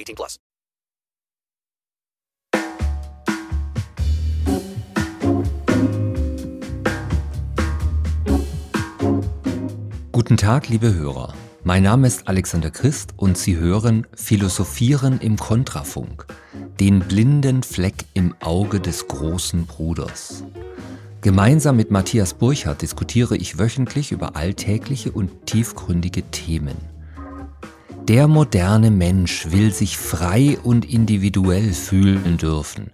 18 plus. Guten Tag, liebe Hörer. Mein Name ist Alexander Christ und Sie hören Philosophieren im Kontrafunk, den blinden Fleck im Auge des großen Bruders. Gemeinsam mit Matthias Burchardt diskutiere ich wöchentlich über alltägliche und tiefgründige Themen. Der moderne Mensch will sich frei und individuell fühlen dürfen.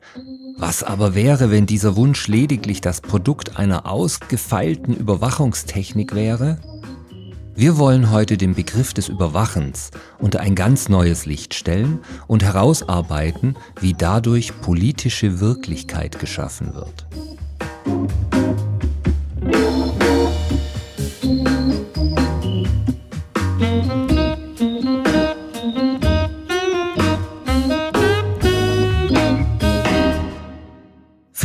Was aber wäre, wenn dieser Wunsch lediglich das Produkt einer ausgefeilten Überwachungstechnik wäre? Wir wollen heute den Begriff des Überwachens unter ein ganz neues Licht stellen und herausarbeiten, wie dadurch politische Wirklichkeit geschaffen wird.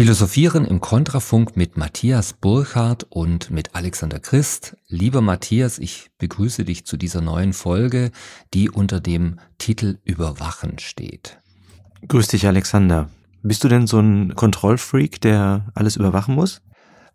Philosophieren im Kontrafunk mit Matthias Burchardt und mit Alexander Christ. Lieber Matthias, ich begrüße dich zu dieser neuen Folge, die unter dem Titel Überwachen steht. Grüß dich, Alexander. Bist du denn so ein Kontrollfreak, der alles überwachen muss?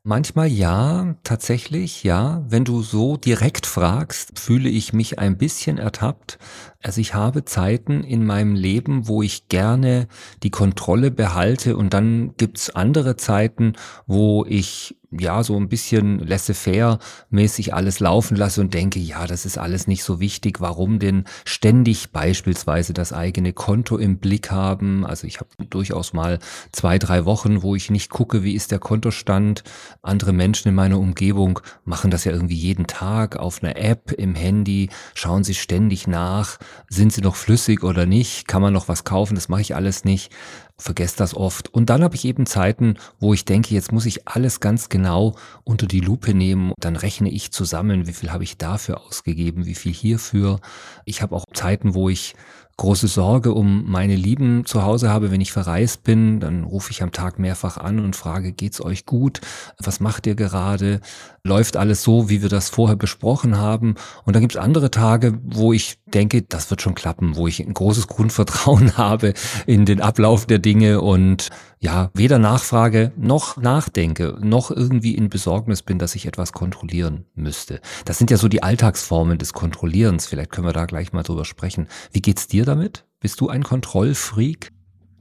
Manchmal ja, tatsächlich ja. Wenn du so direkt fragst, fühle ich mich ein bisschen ertappt. Also ich habe Zeiten in meinem Leben, wo ich gerne die Kontrolle behalte und dann gibt's andere Zeiten, wo ich ja, so ein bisschen laissez-faire mäßig alles laufen lasse und denke, ja, das ist alles nicht so wichtig. Warum denn ständig beispielsweise das eigene Konto im Blick haben? Also ich habe durchaus mal zwei, drei Wochen, wo ich nicht gucke, wie ist der Kontostand. Andere Menschen in meiner Umgebung machen das ja irgendwie jeden Tag auf einer App im Handy, schauen sie ständig nach, sind sie noch flüssig oder nicht, kann man noch was kaufen, das mache ich alles nicht vergesse das oft. Und dann habe ich eben Zeiten, wo ich denke, jetzt muss ich alles ganz genau unter die Lupe nehmen. Dann rechne ich zusammen, wie viel habe ich dafür ausgegeben, wie viel hierfür. Ich habe auch Zeiten, wo ich große Sorge um meine Lieben zu Hause habe, wenn ich verreist bin, dann rufe ich am Tag mehrfach an und frage, geht's euch gut? Was macht ihr gerade? Läuft alles so, wie wir das vorher besprochen haben? Und dann gibt's andere Tage, wo ich denke, das wird schon klappen, wo ich ein großes Grundvertrauen habe in den Ablauf der Dinge und ja, weder nachfrage noch nachdenke, noch irgendwie in Besorgnis bin, dass ich etwas kontrollieren müsste. Das sind ja so die Alltagsformen des Kontrollierens. Vielleicht können wir da gleich mal drüber sprechen. Wie geht's dir damit? Bist du ein Kontrollfreak?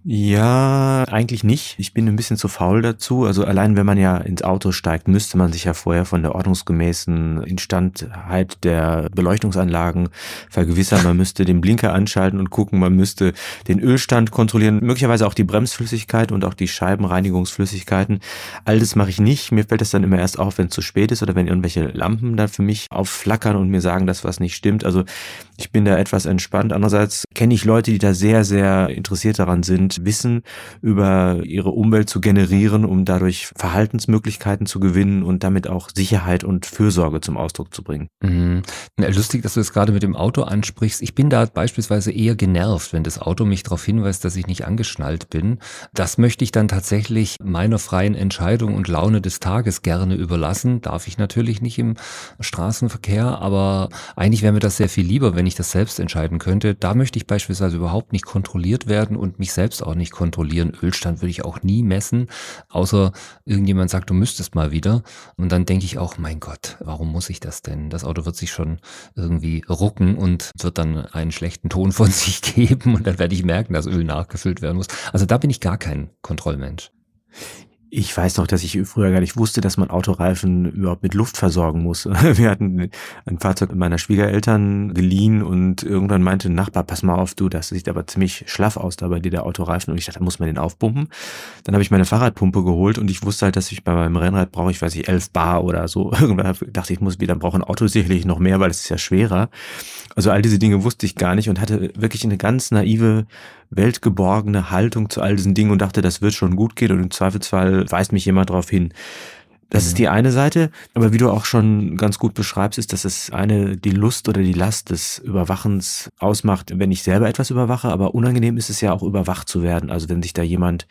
Ja, eigentlich nicht. Ich bin ein bisschen zu faul dazu. Also allein wenn man ja ins Auto steigt, müsste man sich ja vorher von der ordnungsgemäßen Instandheit der Beleuchtungsanlagen vergewissern. Man müsste den Blinker anschalten und gucken. Man müsste den Ölstand kontrollieren. Möglicherweise auch die Bremsflüssigkeit und auch die Scheibenreinigungsflüssigkeiten. All das mache ich nicht. Mir fällt das dann immer erst auf, wenn es zu spät ist oder wenn irgendwelche Lampen dann für mich aufflackern und mir sagen, dass was nicht stimmt. Also ich bin da etwas entspannt. Andererseits kenne ich Leute, die da sehr, sehr interessiert daran sind, Wissen über ihre Umwelt zu generieren, um dadurch Verhaltensmöglichkeiten zu gewinnen und damit auch Sicherheit und Fürsorge zum Ausdruck zu bringen. Mhm. Lustig, dass du das gerade mit dem Auto ansprichst. Ich bin da beispielsweise eher genervt, wenn das Auto mich darauf hinweist, dass ich nicht angeschnallt bin. Das möchte ich dann tatsächlich meiner freien Entscheidung und Laune des Tages gerne überlassen. Darf ich natürlich nicht im Straßenverkehr, aber eigentlich wäre mir das sehr viel lieber, wenn ich das selbst entscheiden könnte. Da möchte ich beispielsweise überhaupt nicht kontrolliert werden und mich selbst auch nicht kontrollieren. Ölstand würde ich auch nie messen, außer irgendjemand sagt, du müsstest mal wieder. Und dann denke ich auch, mein Gott, warum muss ich das denn? Das Auto wird sich schon irgendwie rucken und wird dann einen schlechten Ton von sich geben und dann werde ich merken, dass Öl nachgefüllt werden muss. Also da bin ich gar kein Kontrollmensch. Ich weiß noch, dass ich früher gar nicht wusste, dass man Autoreifen überhaupt mit Luft versorgen muss. Wir hatten ein Fahrzeug meiner Schwiegereltern geliehen und irgendwann meinte ein Nachbar, pass mal auf, du, das sieht aber ziemlich schlaff aus da bei dir, der Autoreifen. Und ich dachte, da muss man den aufpumpen. Dann habe ich meine Fahrradpumpe geholt und ich wusste halt, dass ich bei meinem Rennrad brauche, ich weiß nicht, elf Bar oder so. Irgendwann dachte ich, muss wieder, brauche ein Auto sicherlich noch mehr, weil es ist ja schwerer. Also all diese Dinge wusste ich gar nicht und hatte wirklich eine ganz naive weltgeborgene Haltung zu all diesen Dingen und dachte, das wird schon gut gehen und im Zweifelsfall weist mich jemand darauf hin. Das mhm. ist die eine Seite, aber wie du auch schon ganz gut beschreibst, ist, dass es eine die Lust oder die Last des Überwachens ausmacht, wenn ich selber etwas überwache, aber unangenehm ist es ja auch überwacht zu werden. Also wenn sich da jemand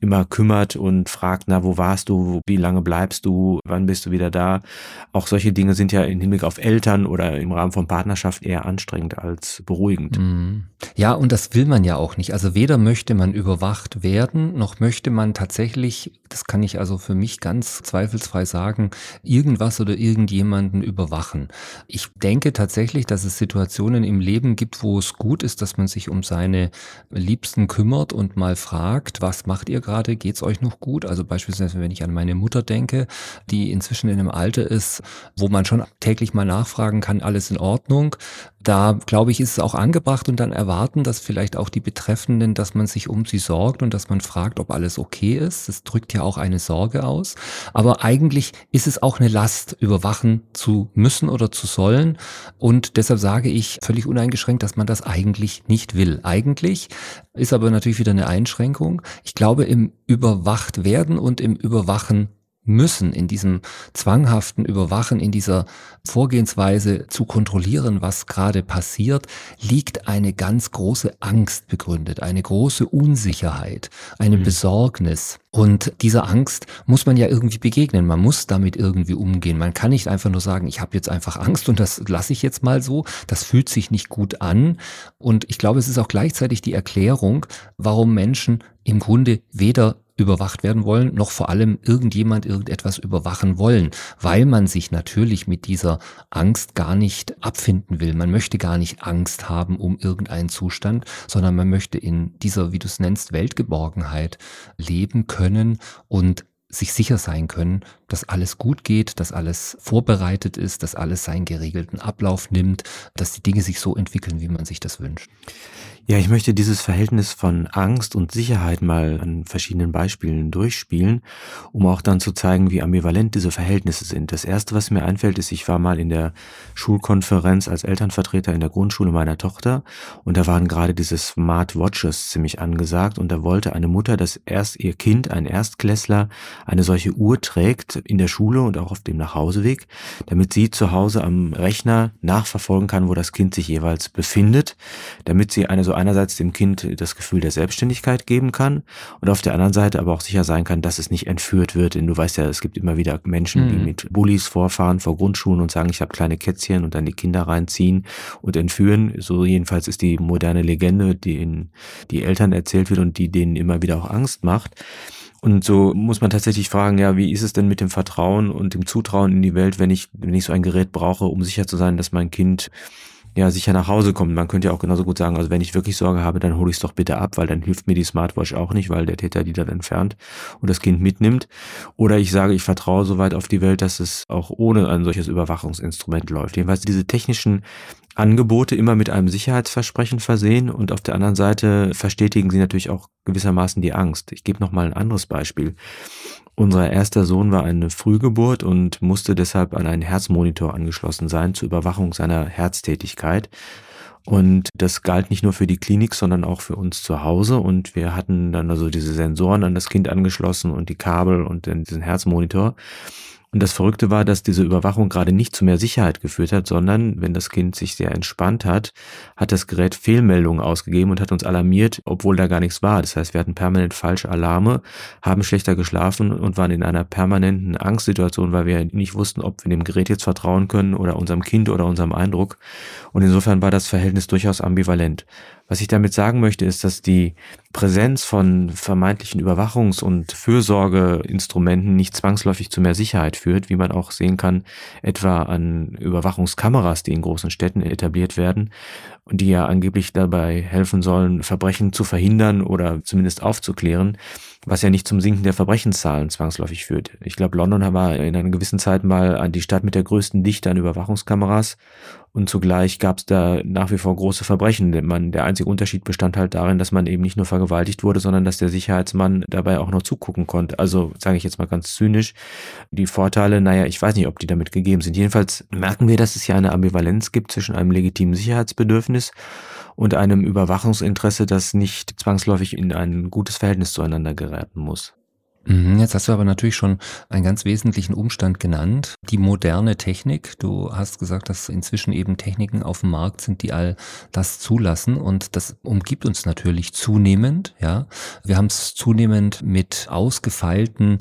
immer kümmert und fragt, na, wo warst du, wie lange bleibst du, wann bist du wieder da? Auch solche Dinge sind ja im Hinblick auf Eltern oder im Rahmen von Partnerschaft eher anstrengend als beruhigend. Mhm. Ja, und das will man ja auch nicht. Also weder möchte man überwacht werden, noch möchte man tatsächlich, das kann ich also für mich ganz zweifelsfrei sagen, irgendwas oder irgendjemanden überwachen. Ich denke tatsächlich, dass es Situationen im Leben gibt, wo es gut ist, dass man sich um seine Liebsten kümmert und mal fragt, was macht ihr gerade, geht's euch noch gut? Also beispielsweise, wenn ich an meine Mutter denke, die inzwischen in einem Alter ist, wo man schon täglich mal nachfragen kann, alles in Ordnung. Da glaube ich, ist es auch angebracht und dann erwarten dass vielleicht auch die Betreffenden, dass man sich um sie sorgt und dass man fragt, ob alles okay ist. Das drückt ja auch eine Sorge aus. Aber eigentlich ist es auch eine Last, überwachen zu müssen oder zu sollen. Und deshalb sage ich völlig uneingeschränkt, dass man das eigentlich nicht will. Eigentlich ist aber natürlich wieder eine Einschränkung. Ich glaube, im Überwacht werden und im Überwachen müssen, in diesem zwanghaften Überwachen, in dieser Vorgehensweise zu kontrollieren, was gerade passiert, liegt eine ganz große Angst begründet, eine große Unsicherheit, eine mhm. Besorgnis. Und dieser Angst muss man ja irgendwie begegnen. Man muss damit irgendwie umgehen. Man kann nicht einfach nur sagen, ich habe jetzt einfach Angst und das lasse ich jetzt mal so. Das fühlt sich nicht gut an. Und ich glaube, es ist auch gleichzeitig die Erklärung, warum Menschen im Grunde weder überwacht werden wollen, noch vor allem irgendjemand irgendetwas überwachen wollen, weil man sich natürlich mit dieser Angst gar nicht abfinden will. Man möchte gar nicht Angst haben um irgendeinen Zustand, sondern man möchte in dieser, wie du es nennst, Weltgeborgenheit leben können und sich sicher sein können, dass alles gut geht, dass alles vorbereitet ist, dass alles seinen geregelten Ablauf nimmt, dass die Dinge sich so entwickeln, wie man sich das wünscht. Ja, ich möchte dieses Verhältnis von Angst und Sicherheit mal an verschiedenen Beispielen durchspielen, um auch dann zu zeigen, wie ambivalent diese Verhältnisse sind. Das erste, was mir einfällt, ist, ich war mal in der Schulkonferenz als Elternvertreter in der Grundschule meiner Tochter und da waren gerade diese Smart Watches ziemlich angesagt und da wollte eine Mutter, dass erst ihr Kind, ein Erstklässler, eine solche Uhr trägt in der Schule und auch auf dem Nachhauseweg, damit sie zu Hause am Rechner nachverfolgen kann, wo das Kind sich jeweils befindet, damit sie eine so einerseits dem Kind das Gefühl der Selbstständigkeit geben kann und auf der anderen Seite aber auch sicher sein kann, dass es nicht entführt wird. Denn du weißt ja, es gibt immer wieder Menschen, die mhm. mit Bullies vorfahren vor Grundschulen und sagen, ich habe kleine Kätzchen und dann die Kinder reinziehen und entführen. So jedenfalls ist die moderne Legende, die in die Eltern erzählt wird und die denen immer wieder auch Angst macht. Und so muss man tatsächlich fragen, ja, wie ist es denn mit dem Vertrauen und dem Zutrauen in die Welt, wenn ich, wenn ich so ein Gerät brauche, um sicher zu sein, dass mein Kind ja, sicher nach Hause kommt. Man könnte ja auch genauso gut sagen, also wenn ich wirklich Sorge habe, dann hole ich es doch bitte ab, weil dann hilft mir die Smartwatch auch nicht, weil der Täter die dann entfernt und das Kind mitnimmt. Oder ich sage, ich vertraue so weit auf die Welt, dass es auch ohne ein solches Überwachungsinstrument läuft. Jedenfalls diese technischen Angebote immer mit einem Sicherheitsversprechen versehen und auf der anderen Seite verstetigen sie natürlich auch gewissermaßen die Angst. Ich gebe noch mal ein anderes Beispiel. Unser erster Sohn war eine Frühgeburt und musste deshalb an einen Herzmonitor angeschlossen sein zur Überwachung seiner Herztätigkeit. Und das galt nicht nur für die Klinik, sondern auch für uns zu Hause. Und wir hatten dann also diese Sensoren an das Kind angeschlossen und die Kabel und dann diesen Herzmonitor. Und das Verrückte war, dass diese Überwachung gerade nicht zu mehr Sicherheit geführt hat, sondern wenn das Kind sich sehr entspannt hat, hat das Gerät Fehlmeldungen ausgegeben und hat uns alarmiert, obwohl da gar nichts war. Das heißt, wir hatten permanent falsche Alarme, haben schlechter geschlafen und waren in einer permanenten Angstsituation, weil wir nicht wussten, ob wir dem Gerät jetzt vertrauen können oder unserem Kind oder unserem Eindruck. Und insofern war das Verhältnis durchaus ambivalent. Was ich damit sagen möchte, ist, dass die Präsenz von vermeintlichen Überwachungs- und Fürsorgeinstrumenten nicht zwangsläufig zu mehr Sicherheit führt, wie man auch sehen kann, etwa an Überwachungskameras, die in großen Städten etabliert werden und die ja angeblich dabei helfen sollen, Verbrechen zu verhindern oder zumindest aufzuklären, was ja nicht zum Sinken der Verbrechenszahlen zwangsläufig führt. Ich glaube, London war in einer gewissen Zeit mal die Stadt mit der größten Dichte an Überwachungskameras und zugleich gab es da nach wie vor große Verbrechen. Man, der einzige Unterschied bestand halt darin, dass man eben nicht nur vergewaltigt wurde, sondern dass der Sicherheitsmann dabei auch noch zugucken konnte. Also sage ich jetzt mal ganz zynisch, die Vorteile, naja, ich weiß nicht, ob die damit gegeben sind. Jedenfalls merken wir, dass es hier eine Ambivalenz gibt zwischen einem legitimen Sicherheitsbedürfnis und einem Überwachungsinteresse, das nicht zwangsläufig in ein gutes Verhältnis zueinander geraten muss. Mhm, jetzt hast du aber natürlich schon einen ganz wesentlichen Umstand genannt, die moderne Technik. Du hast gesagt, dass inzwischen eben Techniken auf dem Markt sind, die all das zulassen und das umgibt uns natürlich zunehmend, ja. Wir haben es zunehmend mit ausgefeilten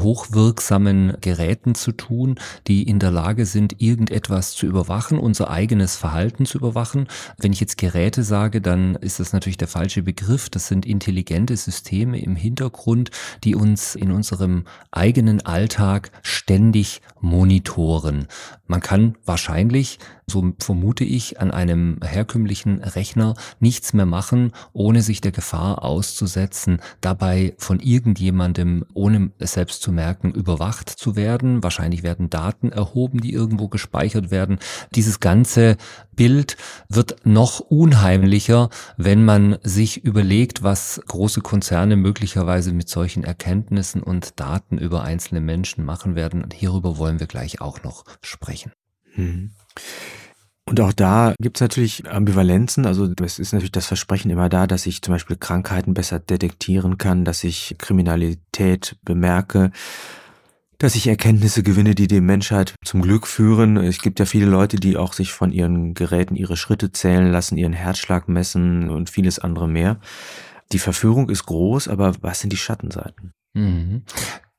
hochwirksamen Geräten zu tun, die in der Lage sind, irgendetwas zu überwachen, unser eigenes Verhalten zu überwachen. Wenn ich jetzt Geräte sage, dann ist das natürlich der falsche Begriff. Das sind intelligente Systeme im Hintergrund, die uns in unserem eigenen Alltag ständig monitoren. Man kann wahrscheinlich so vermute ich, an einem herkömmlichen Rechner nichts mehr machen, ohne sich der Gefahr auszusetzen, dabei von irgendjemandem, ohne es selbst zu merken, überwacht zu werden. Wahrscheinlich werden Daten erhoben, die irgendwo gespeichert werden. Dieses ganze Bild wird noch unheimlicher, wenn man sich überlegt, was große Konzerne möglicherweise mit solchen Erkenntnissen und Daten über einzelne Menschen machen werden. Hierüber wollen wir gleich auch noch sprechen. Mhm. Und auch da gibt es natürlich Ambivalenzen. Also es ist natürlich das Versprechen immer da, dass ich zum Beispiel Krankheiten besser detektieren kann, dass ich Kriminalität bemerke, dass ich Erkenntnisse gewinne, die die Menschheit zum Glück führen. Es gibt ja viele Leute, die auch sich von ihren Geräten ihre Schritte zählen lassen, ihren Herzschlag messen und vieles andere mehr. Die Verführung ist groß, aber was sind die Schattenseiten? Mhm.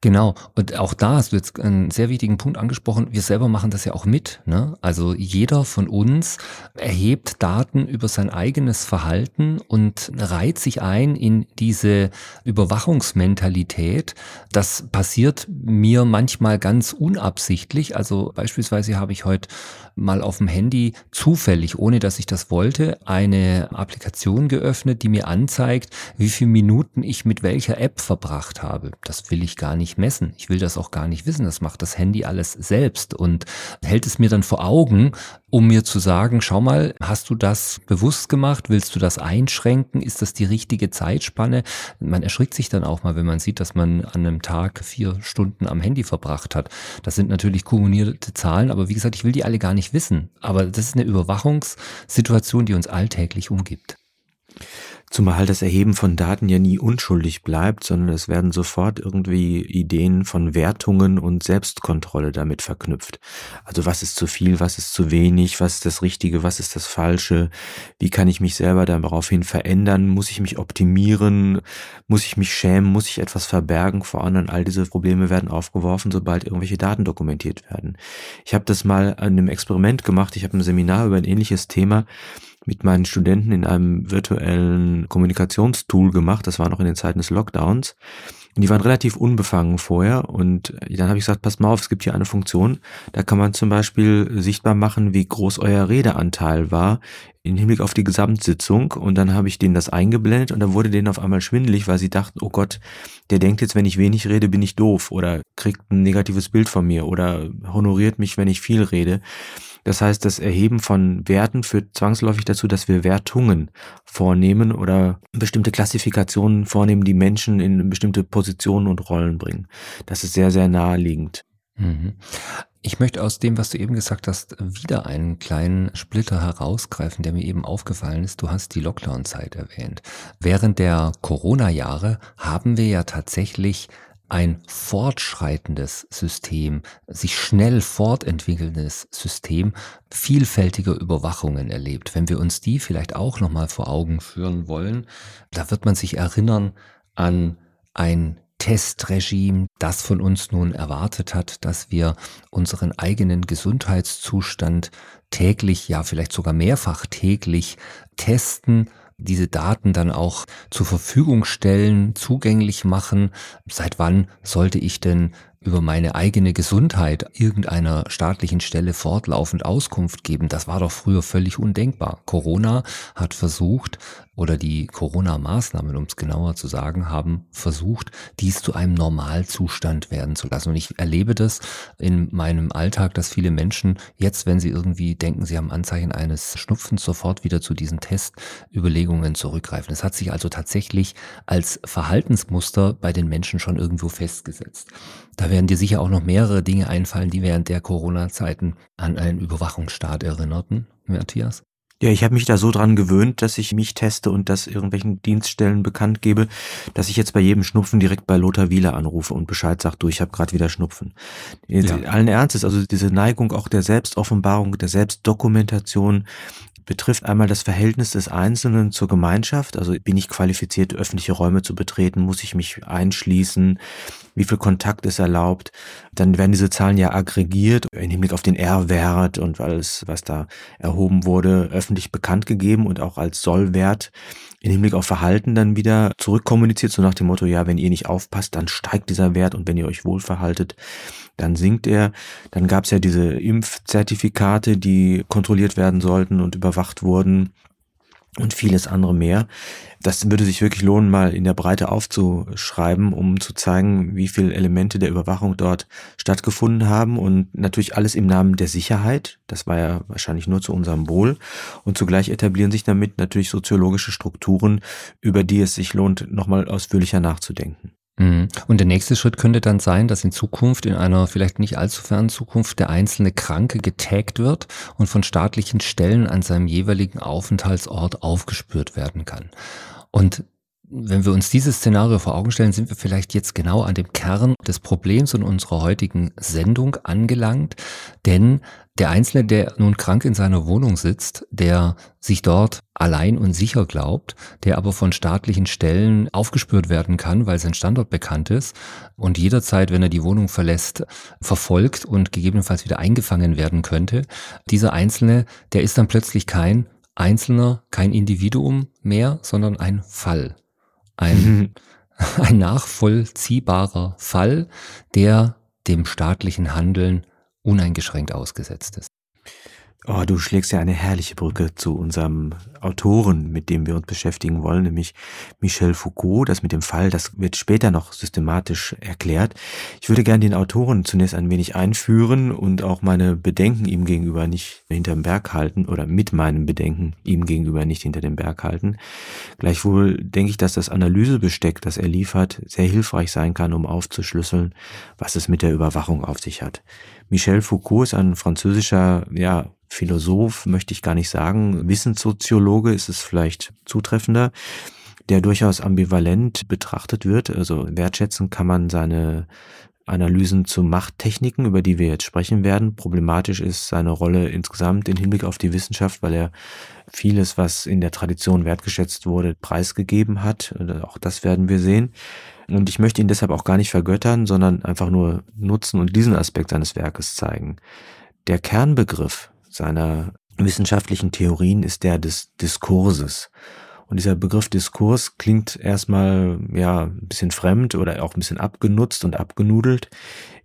Genau, und auch da hast du jetzt einen sehr wichtigen Punkt angesprochen. Wir selber machen das ja auch mit. Ne? Also jeder von uns erhebt Daten über sein eigenes Verhalten und reiht sich ein in diese Überwachungsmentalität. Das passiert mir manchmal ganz unabsichtlich. Also beispielsweise habe ich heute mal auf dem Handy zufällig, ohne dass ich das wollte, eine Applikation geöffnet, die mir anzeigt, wie viele Minuten ich mit welcher App verbracht habe. Das will ich gar nicht nicht messen. Ich will das auch gar nicht wissen. Das macht das Handy alles selbst und hält es mir dann vor Augen, um mir zu sagen, schau mal, hast du das bewusst gemacht? Willst du das einschränken? Ist das die richtige Zeitspanne? Man erschrickt sich dann auch mal, wenn man sieht, dass man an einem Tag vier Stunden am Handy verbracht hat. Das sind natürlich kumulierte Zahlen, aber wie gesagt, ich will die alle gar nicht wissen. Aber das ist eine Überwachungssituation, die uns alltäglich umgibt. Zumal das Erheben von Daten ja nie unschuldig bleibt, sondern es werden sofort irgendwie Ideen von Wertungen und Selbstkontrolle damit verknüpft. Also was ist zu viel, was ist zu wenig, was ist das Richtige, was ist das Falsche, wie kann ich mich selber daraufhin verändern, muss ich mich optimieren, muss ich mich schämen, muss ich etwas verbergen vor anderen. All diese Probleme werden aufgeworfen, sobald irgendwelche Daten dokumentiert werden. Ich habe das mal an einem Experiment gemacht, ich habe ein Seminar über ein ähnliches Thema mit meinen Studenten in einem virtuellen Kommunikationstool gemacht. Das war noch in den Zeiten des Lockdowns. Und die waren relativ unbefangen vorher. Und dann habe ich gesagt, passt mal auf, es gibt hier eine Funktion. Da kann man zum Beispiel sichtbar machen, wie groß euer Redeanteil war im Hinblick auf die Gesamtsitzung. Und dann habe ich denen das eingeblendet und da wurde denen auf einmal schwindelig, weil sie dachten, oh Gott, der denkt jetzt, wenn ich wenig rede, bin ich doof oder kriegt ein negatives Bild von mir oder honoriert mich, wenn ich viel rede. Das heißt, das Erheben von Werten führt zwangsläufig dazu, dass wir Wertungen vornehmen oder bestimmte Klassifikationen vornehmen, die Menschen in bestimmte Positionen und Rollen bringen. Das ist sehr, sehr naheliegend. Mhm. Ich möchte aus dem, was du eben gesagt hast, wieder einen kleinen Splitter herausgreifen, der mir eben aufgefallen ist. Du hast die Lockdown-Zeit erwähnt. Während der Corona-Jahre haben wir ja tatsächlich ein fortschreitendes System, sich schnell fortentwickelndes System vielfältiger Überwachungen erlebt. Wenn wir uns die vielleicht auch nochmal vor Augen führen wollen, da wird man sich erinnern an ein Testregime, das von uns nun erwartet hat, dass wir unseren eigenen Gesundheitszustand täglich, ja vielleicht sogar mehrfach täglich testen diese Daten dann auch zur Verfügung stellen, zugänglich machen. Seit wann sollte ich denn über meine eigene Gesundheit irgendeiner staatlichen Stelle fortlaufend Auskunft geben, das war doch früher völlig undenkbar. Corona hat versucht, oder die Corona-Maßnahmen, um es genauer zu sagen, haben versucht, dies zu einem Normalzustand werden zu lassen. Und ich erlebe das in meinem Alltag, dass viele Menschen jetzt, wenn sie irgendwie denken, sie haben Anzeichen eines Schnupfens, sofort wieder zu diesen Testüberlegungen zurückgreifen. Es hat sich also tatsächlich als Verhaltensmuster bei den Menschen schon irgendwo festgesetzt. Da werden dir sicher auch noch mehrere Dinge einfallen, die während der Corona-Zeiten an einen Überwachungsstaat erinnerten, Matthias. Ja, ich habe mich da so dran gewöhnt, dass ich mich teste und das irgendwelchen Dienststellen bekannt gebe, dass ich jetzt bei jedem Schnupfen direkt bei Lothar Wieler anrufe und Bescheid sage, du, ich habe gerade wieder Schnupfen. Ja. Allen Ernstes, also diese Neigung auch der Selbstoffenbarung, der Selbstdokumentation, betrifft einmal das Verhältnis des Einzelnen zur Gemeinschaft. Also bin ich qualifiziert, öffentliche Räume zu betreten? Muss ich mich einschließen? Wie viel Kontakt ist erlaubt? Dann werden diese Zahlen ja aggregiert im Hinblick auf den R-Wert und alles, was da erhoben wurde, öffentlich bekannt gegeben und auch als Sollwert im Hinblick auf Verhalten dann wieder zurückkommuniziert, so nach dem Motto, ja, wenn ihr nicht aufpasst, dann steigt dieser Wert und wenn ihr euch wohl verhaltet, dann sinkt er. Dann gab es ja diese Impfzertifikate, die kontrolliert werden sollten und überwacht wurden und vieles andere mehr. Das würde sich wirklich lohnen, mal in der Breite aufzuschreiben, um zu zeigen, wie viele Elemente der Überwachung dort stattgefunden haben und natürlich alles im Namen der Sicherheit. Das war ja wahrscheinlich nur zu unserem Wohl. Und zugleich etablieren sich damit natürlich soziologische Strukturen, über die es sich lohnt, nochmal ausführlicher nachzudenken. Mhm. Und der nächste Schritt könnte dann sein, dass in Zukunft, in einer vielleicht nicht allzu fernen Zukunft, der einzelne Kranke getaggt wird und von staatlichen Stellen an seinem jeweiligen Aufenthaltsort aufgespürt werden kann. Und wenn wir uns dieses Szenario vor Augen stellen, sind wir vielleicht jetzt genau an dem Kern des Problems in unserer heutigen Sendung angelangt. Denn der Einzelne, der nun krank in seiner Wohnung sitzt, der sich dort allein und sicher glaubt, der aber von staatlichen Stellen aufgespürt werden kann, weil sein Standort bekannt ist und jederzeit, wenn er die Wohnung verlässt, verfolgt und gegebenenfalls wieder eingefangen werden könnte, dieser Einzelne, der ist dann plötzlich kein Einzelner, kein Individuum mehr, sondern ein Fall. Ein, ein nachvollziehbarer Fall, der dem staatlichen Handeln uneingeschränkt ausgesetzt ist. Oh, du schlägst ja eine herrliche Brücke zu unserem Autoren, mit dem wir uns beschäftigen wollen, nämlich Michel Foucault. Das mit dem Fall, das wird später noch systematisch erklärt. Ich würde gerne den Autoren zunächst ein wenig einführen und auch meine Bedenken ihm gegenüber nicht hinterm Berg halten oder mit meinen Bedenken ihm gegenüber nicht hinter dem Berg halten. Gleichwohl denke ich, dass das Analysebesteck, das er liefert, sehr hilfreich sein kann, um aufzuschlüsseln, was es mit der Überwachung auf sich hat. Michel Foucault ist ein französischer, ja, Philosoph, möchte ich gar nicht sagen. Wissenssoziologe ist es vielleicht zutreffender, der durchaus ambivalent betrachtet wird. Also wertschätzen kann man seine Analysen zu Machttechniken, über die wir jetzt sprechen werden. Problematisch ist seine Rolle insgesamt im Hinblick auf die Wissenschaft, weil er vieles, was in der Tradition wertgeschätzt wurde, preisgegeben hat. Auch das werden wir sehen. Und ich möchte ihn deshalb auch gar nicht vergöttern, sondern einfach nur nutzen und diesen Aspekt seines Werkes zeigen. Der Kernbegriff seiner wissenschaftlichen Theorien ist der des Diskurses. Und dieser Begriff Diskurs klingt erstmal ja ein bisschen fremd oder auch ein bisschen abgenutzt und abgenudelt.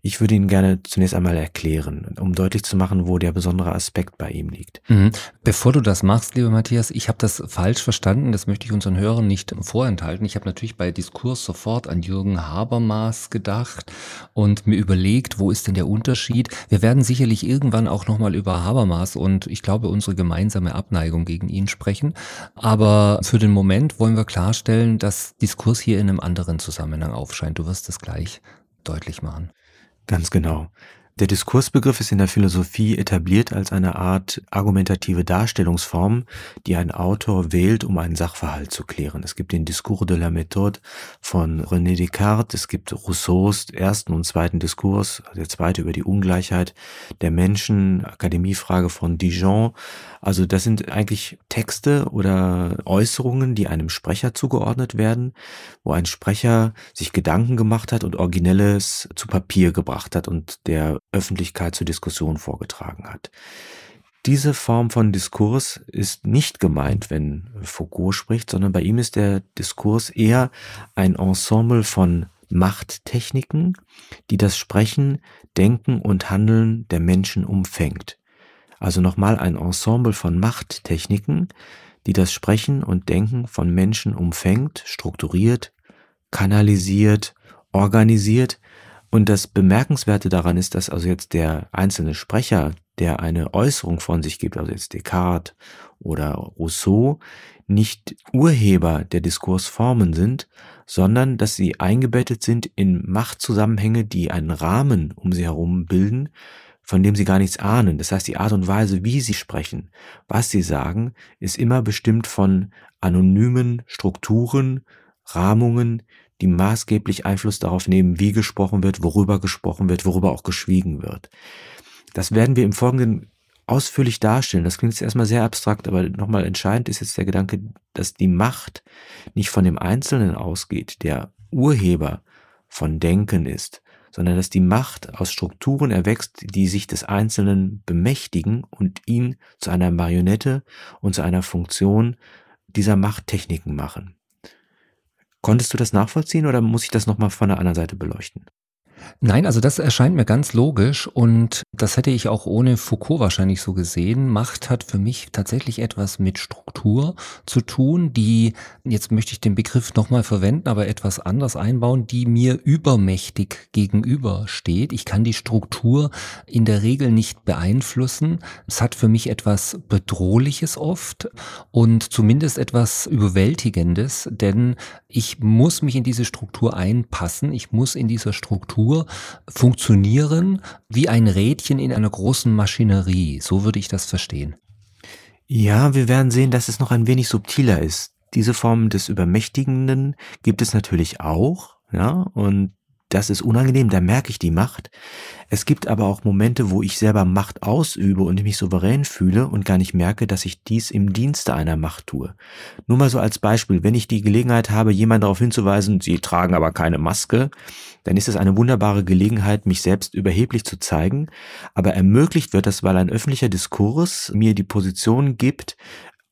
Ich würde ihn gerne zunächst einmal erklären, um deutlich zu machen, wo der besondere Aspekt bei ihm liegt. Mhm. Bevor du das machst, lieber Matthias, ich habe das falsch verstanden, das möchte ich unseren Hörern nicht vorenthalten. Ich habe natürlich bei Diskurs sofort an Jürgen Habermas gedacht und mir überlegt, wo ist denn der Unterschied? Wir werden sicherlich irgendwann auch nochmal über Habermas und ich glaube unsere gemeinsame Abneigung gegen ihn sprechen. Aber für den Moment wollen wir klarstellen, dass Diskurs hier in einem anderen Zusammenhang aufscheint. Du wirst das gleich deutlich machen. Ganz genau. Der Diskursbegriff ist in der Philosophie etabliert als eine Art argumentative Darstellungsform, die ein Autor wählt, um einen Sachverhalt zu klären. Es gibt den Discours de la Méthode von René Descartes, es gibt Rousseaus ersten und zweiten Diskurs, der zweite über die Ungleichheit der Menschen, Akademiefrage von Dijon. Also das sind eigentlich Texte oder Äußerungen, die einem Sprecher zugeordnet werden, wo ein Sprecher sich Gedanken gemacht hat und Originelles zu Papier gebracht hat und der Öffentlichkeit zur Diskussion vorgetragen hat. Diese Form von Diskurs ist nicht gemeint, wenn Foucault spricht, sondern bei ihm ist der Diskurs eher ein Ensemble von Machttechniken, die das Sprechen, Denken und Handeln der Menschen umfängt. Also nochmal ein Ensemble von Machttechniken, die das Sprechen und Denken von Menschen umfängt, strukturiert, kanalisiert, organisiert. Und das Bemerkenswerte daran ist, dass also jetzt der einzelne Sprecher, der eine Äußerung von sich gibt, also jetzt Descartes oder Rousseau, nicht Urheber der Diskursformen sind, sondern dass sie eingebettet sind in Machtzusammenhänge, die einen Rahmen um sie herum bilden, von dem sie gar nichts ahnen. Das heißt, die Art und Weise, wie sie sprechen, was sie sagen, ist immer bestimmt von anonymen Strukturen, Rahmungen, die maßgeblich Einfluss darauf nehmen, wie gesprochen wird, worüber gesprochen wird, worüber auch geschwiegen wird. Das werden wir im Folgenden ausführlich darstellen. Das klingt jetzt erstmal sehr abstrakt, aber nochmal entscheidend ist jetzt der Gedanke, dass die Macht nicht von dem Einzelnen ausgeht, der Urheber von Denken ist, sondern dass die Macht aus Strukturen erwächst, die sich des Einzelnen bemächtigen und ihn zu einer Marionette und zu einer Funktion dieser Machttechniken machen. Konntest du das nachvollziehen oder muss ich das nochmal von der anderen Seite beleuchten? Nein, also das erscheint mir ganz logisch und das hätte ich auch ohne Foucault wahrscheinlich so gesehen. Macht hat für mich tatsächlich etwas mit Struktur zu tun, die, jetzt möchte ich den Begriff nochmal verwenden, aber etwas anders einbauen, die mir übermächtig gegenübersteht. Ich kann die Struktur in der Regel nicht beeinflussen. Es hat für mich etwas Bedrohliches oft und zumindest etwas Überwältigendes, denn ich muss mich in diese Struktur einpassen. Ich muss in dieser Struktur Struktur funktionieren wie ein Rädchen in einer großen Maschinerie. So würde ich das verstehen. Ja, wir werden sehen, dass es noch ein wenig subtiler ist. Diese Form des Übermächtigenden gibt es natürlich auch, ja, und das ist unangenehm, da merke ich die Macht. Es gibt aber auch Momente, wo ich selber Macht ausübe und mich souverän fühle und gar nicht merke, dass ich dies im Dienste einer Macht tue. Nur mal so als Beispiel, wenn ich die Gelegenheit habe, jemand darauf hinzuweisen, sie tragen aber keine Maske, dann ist es eine wunderbare Gelegenheit, mich selbst überheblich zu zeigen, aber ermöglicht wird das, weil ein öffentlicher Diskurs mir die Position gibt,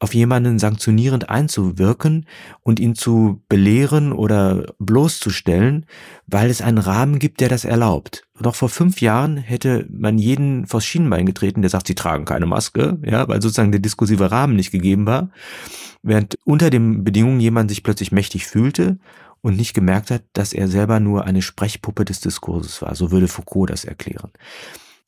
auf jemanden sanktionierend einzuwirken und ihn zu belehren oder bloßzustellen, weil es einen Rahmen gibt, der das erlaubt. Noch vor fünf Jahren hätte man jeden vors Schienenbein getreten, der sagt, sie tragen keine Maske, ja, weil sozusagen der diskursive Rahmen nicht gegeben war. Während unter den Bedingungen jemand sich plötzlich mächtig fühlte und nicht gemerkt hat, dass er selber nur eine Sprechpuppe des Diskurses war. So würde Foucault das erklären.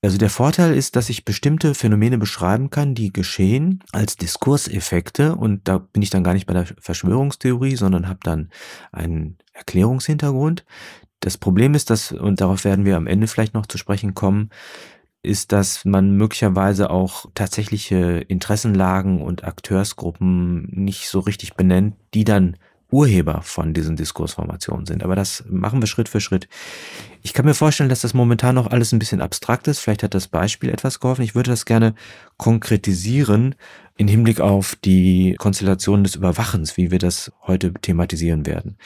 Also der Vorteil ist, dass ich bestimmte Phänomene beschreiben kann, die geschehen als Diskurseffekte und da bin ich dann gar nicht bei der Verschwörungstheorie, sondern habe dann einen Erklärungshintergrund. Das Problem ist, dass, und darauf werden wir am Ende vielleicht noch zu sprechen kommen, ist, dass man möglicherweise auch tatsächliche Interessenlagen und Akteursgruppen nicht so richtig benennt, die dann Urheber von diesen Diskursformationen sind. Aber das machen wir Schritt für Schritt. Ich kann mir vorstellen, dass das momentan noch alles ein bisschen abstrakt ist. Vielleicht hat das Beispiel etwas geholfen. Ich würde das gerne konkretisieren in Hinblick auf die Konstellation des Überwachens, wie wir das heute thematisieren werden.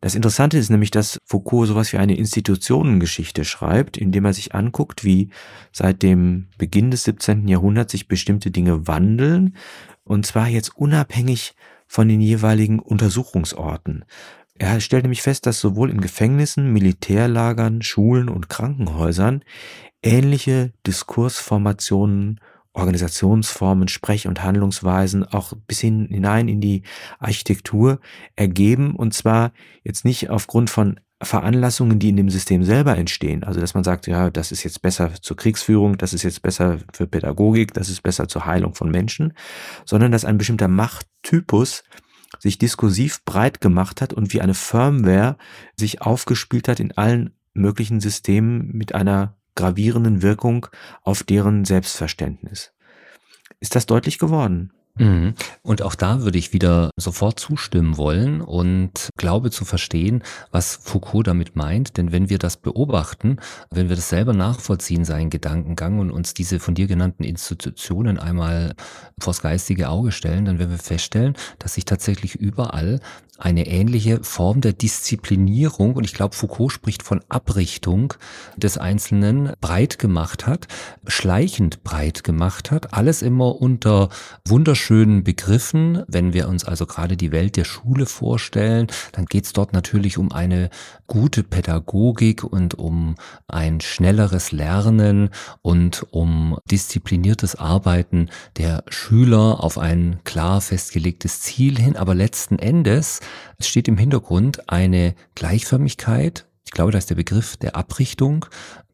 Das Interessante ist nämlich, dass Foucault sowas wie eine Institutionengeschichte schreibt, indem er sich anguckt, wie seit dem Beginn des 17. Jahrhunderts sich bestimmte Dinge wandeln. Und zwar jetzt unabhängig von den jeweiligen Untersuchungsorten. Er stellt nämlich fest, dass sowohl in Gefängnissen, Militärlagern, Schulen und Krankenhäusern ähnliche Diskursformationen, Organisationsformen, Sprech- und Handlungsweisen auch bis hin hinein in die Architektur ergeben und zwar jetzt nicht aufgrund von Veranlassungen, die in dem System selber entstehen. Also, dass man sagt, ja, das ist jetzt besser zur Kriegsführung, das ist jetzt besser für Pädagogik, das ist besser zur Heilung von Menschen, sondern dass ein bestimmter Machttypus sich diskursiv breit gemacht hat und wie eine Firmware sich aufgespielt hat in allen möglichen Systemen mit einer gravierenden Wirkung auf deren Selbstverständnis. Ist das deutlich geworden? Mhm. Und auch da würde ich wieder sofort zustimmen wollen und glaube zu verstehen, was Foucault damit meint. Denn wenn wir das beobachten, wenn wir das selber nachvollziehen, seinen Gedankengang und uns diese von dir genannten Institutionen einmal vors geistige Auge stellen, dann werden wir feststellen, dass sich tatsächlich überall eine ähnliche Form der Disziplinierung und ich glaube, Foucault spricht von Abrichtung des Einzelnen breit gemacht hat, schleichend breit gemacht hat, alles immer unter wunderschönen Begriffen. Wenn wir uns also gerade die Welt der Schule vorstellen, dann geht es dort natürlich um eine gute Pädagogik und um ein schnelleres Lernen und um diszipliniertes Arbeiten der Schüler auf ein klar festgelegtes Ziel hin. Aber letzten Endes steht im Hintergrund eine Gleichförmigkeit. Ich glaube, da ist der Begriff der Abrichtung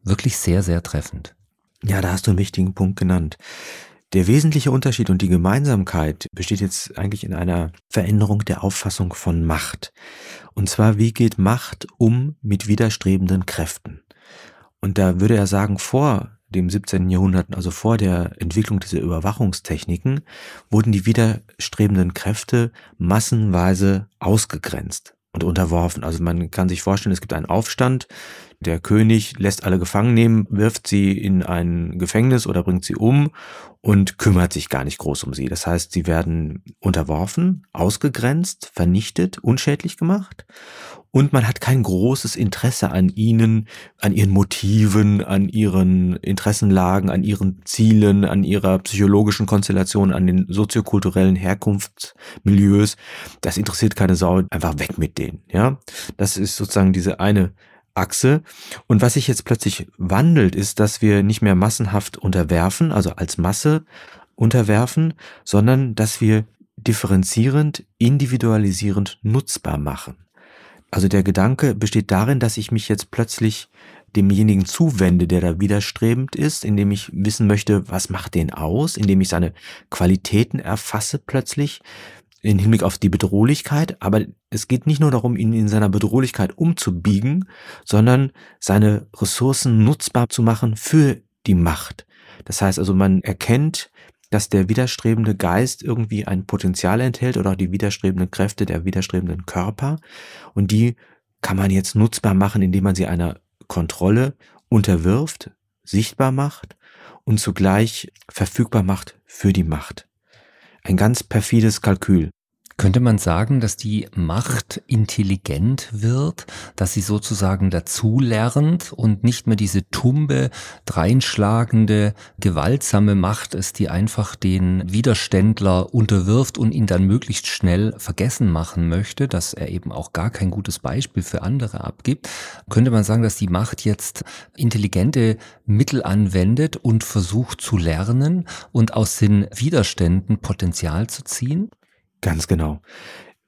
wirklich sehr, sehr treffend. Ja, da hast du einen wichtigen Punkt genannt. Der wesentliche Unterschied und die Gemeinsamkeit besteht jetzt eigentlich in einer Veränderung der Auffassung von Macht. Und zwar, wie geht Macht um mit widerstrebenden Kräften? Und da würde er sagen, vor dem 17. Jahrhundert, also vor der Entwicklung dieser Überwachungstechniken, wurden die widerstrebenden Kräfte massenweise ausgegrenzt und unterworfen. Also man kann sich vorstellen, es gibt einen Aufstand, der König lässt alle gefangen nehmen, wirft sie in ein Gefängnis oder bringt sie um und kümmert sich gar nicht groß um sie. Das heißt, sie werden unterworfen, ausgegrenzt, vernichtet, unschädlich gemacht und man hat kein großes Interesse an ihnen, an ihren Motiven, an ihren Interessenlagen, an ihren Zielen, an ihrer psychologischen Konstellation, an den soziokulturellen Herkunftsmilieus. Das interessiert keine Sau, einfach weg mit denen, ja. Das ist sozusagen diese eine Achse. Und was sich jetzt plötzlich wandelt, ist, dass wir nicht mehr massenhaft unterwerfen, also als Masse unterwerfen, sondern dass wir differenzierend, individualisierend nutzbar machen. Also der Gedanke besteht darin, dass ich mich jetzt plötzlich demjenigen zuwende, der da widerstrebend ist, indem ich wissen möchte, was macht den aus, indem ich seine Qualitäten erfasse plötzlich, in Hinblick auf die Bedrohlichkeit, aber es geht nicht nur darum, ihn in seiner Bedrohlichkeit umzubiegen, sondern seine Ressourcen nutzbar zu machen für die Macht. Das heißt also, man erkennt, dass der widerstrebende Geist irgendwie ein Potenzial enthält oder die widerstrebenden Kräfte der widerstrebenden Körper und die kann man jetzt nutzbar machen, indem man sie einer Kontrolle unterwirft, sichtbar macht und zugleich verfügbar macht für die Macht. Ein ganz perfides Kalkül. Könnte man sagen, dass die Macht intelligent wird, dass sie sozusagen dazulernt und nicht mehr diese tumbe, dreinschlagende, gewaltsame Macht ist, die einfach den Widerständler unterwirft und ihn dann möglichst schnell vergessen machen möchte, dass er eben auch gar kein gutes Beispiel für andere abgibt? Könnte man sagen, dass die Macht jetzt intelligente Mittel anwendet und versucht zu lernen und aus den Widerständen Potenzial zu ziehen? Ganz genau.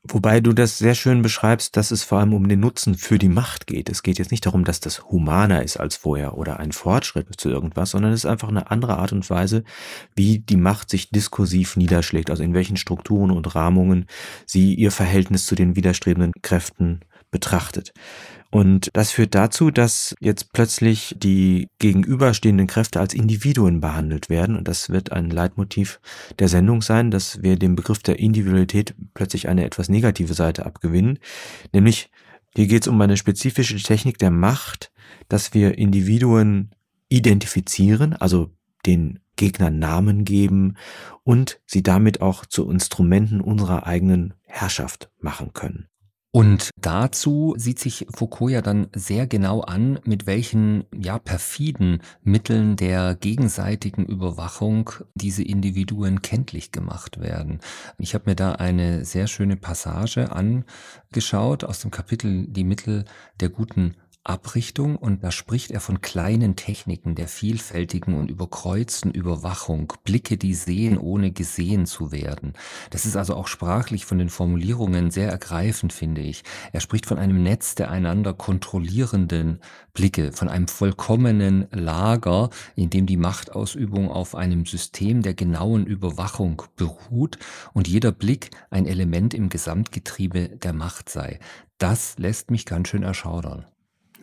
Wobei du das sehr schön beschreibst, dass es vor allem um den Nutzen für die Macht geht. Es geht jetzt nicht darum, dass das humaner ist als vorher oder ein Fortschritt zu irgendwas, sondern es ist einfach eine andere Art und Weise, wie die Macht sich diskursiv niederschlägt, also in welchen Strukturen und Rahmungen sie ihr Verhältnis zu den widerstrebenden Kräften betrachtet. Und das führt dazu, dass jetzt plötzlich die gegenüberstehenden Kräfte als Individuen behandelt werden. Und das wird ein Leitmotiv der Sendung sein, dass wir dem Begriff der Individualität plötzlich eine etwas negative Seite abgewinnen. Nämlich hier geht es um eine spezifische Technik der Macht, dass wir Individuen identifizieren, also den Gegnern Namen geben und sie damit auch zu Instrumenten unserer eigenen Herrschaft machen können. Und dazu sieht sich Foucault ja dann sehr genau an, mit welchen ja perfiden Mitteln der gegenseitigen Überwachung diese Individuen kenntlich gemacht werden. Ich habe mir da eine sehr schöne Passage angeschaut aus dem Kapitel Die Mittel der guten Abrichtung und da spricht er von kleinen Techniken der vielfältigen und überkreuzten Überwachung, Blicke, die sehen, ohne gesehen zu werden. Das ist also auch sprachlich von den Formulierungen sehr ergreifend, finde ich. Er spricht von einem Netz der einander kontrollierenden Blicke, von einem vollkommenen Lager, in dem die Machtausübung auf einem System der genauen Überwachung beruht und jeder Blick ein Element im Gesamtgetriebe der Macht sei. Das lässt mich ganz schön erschaudern.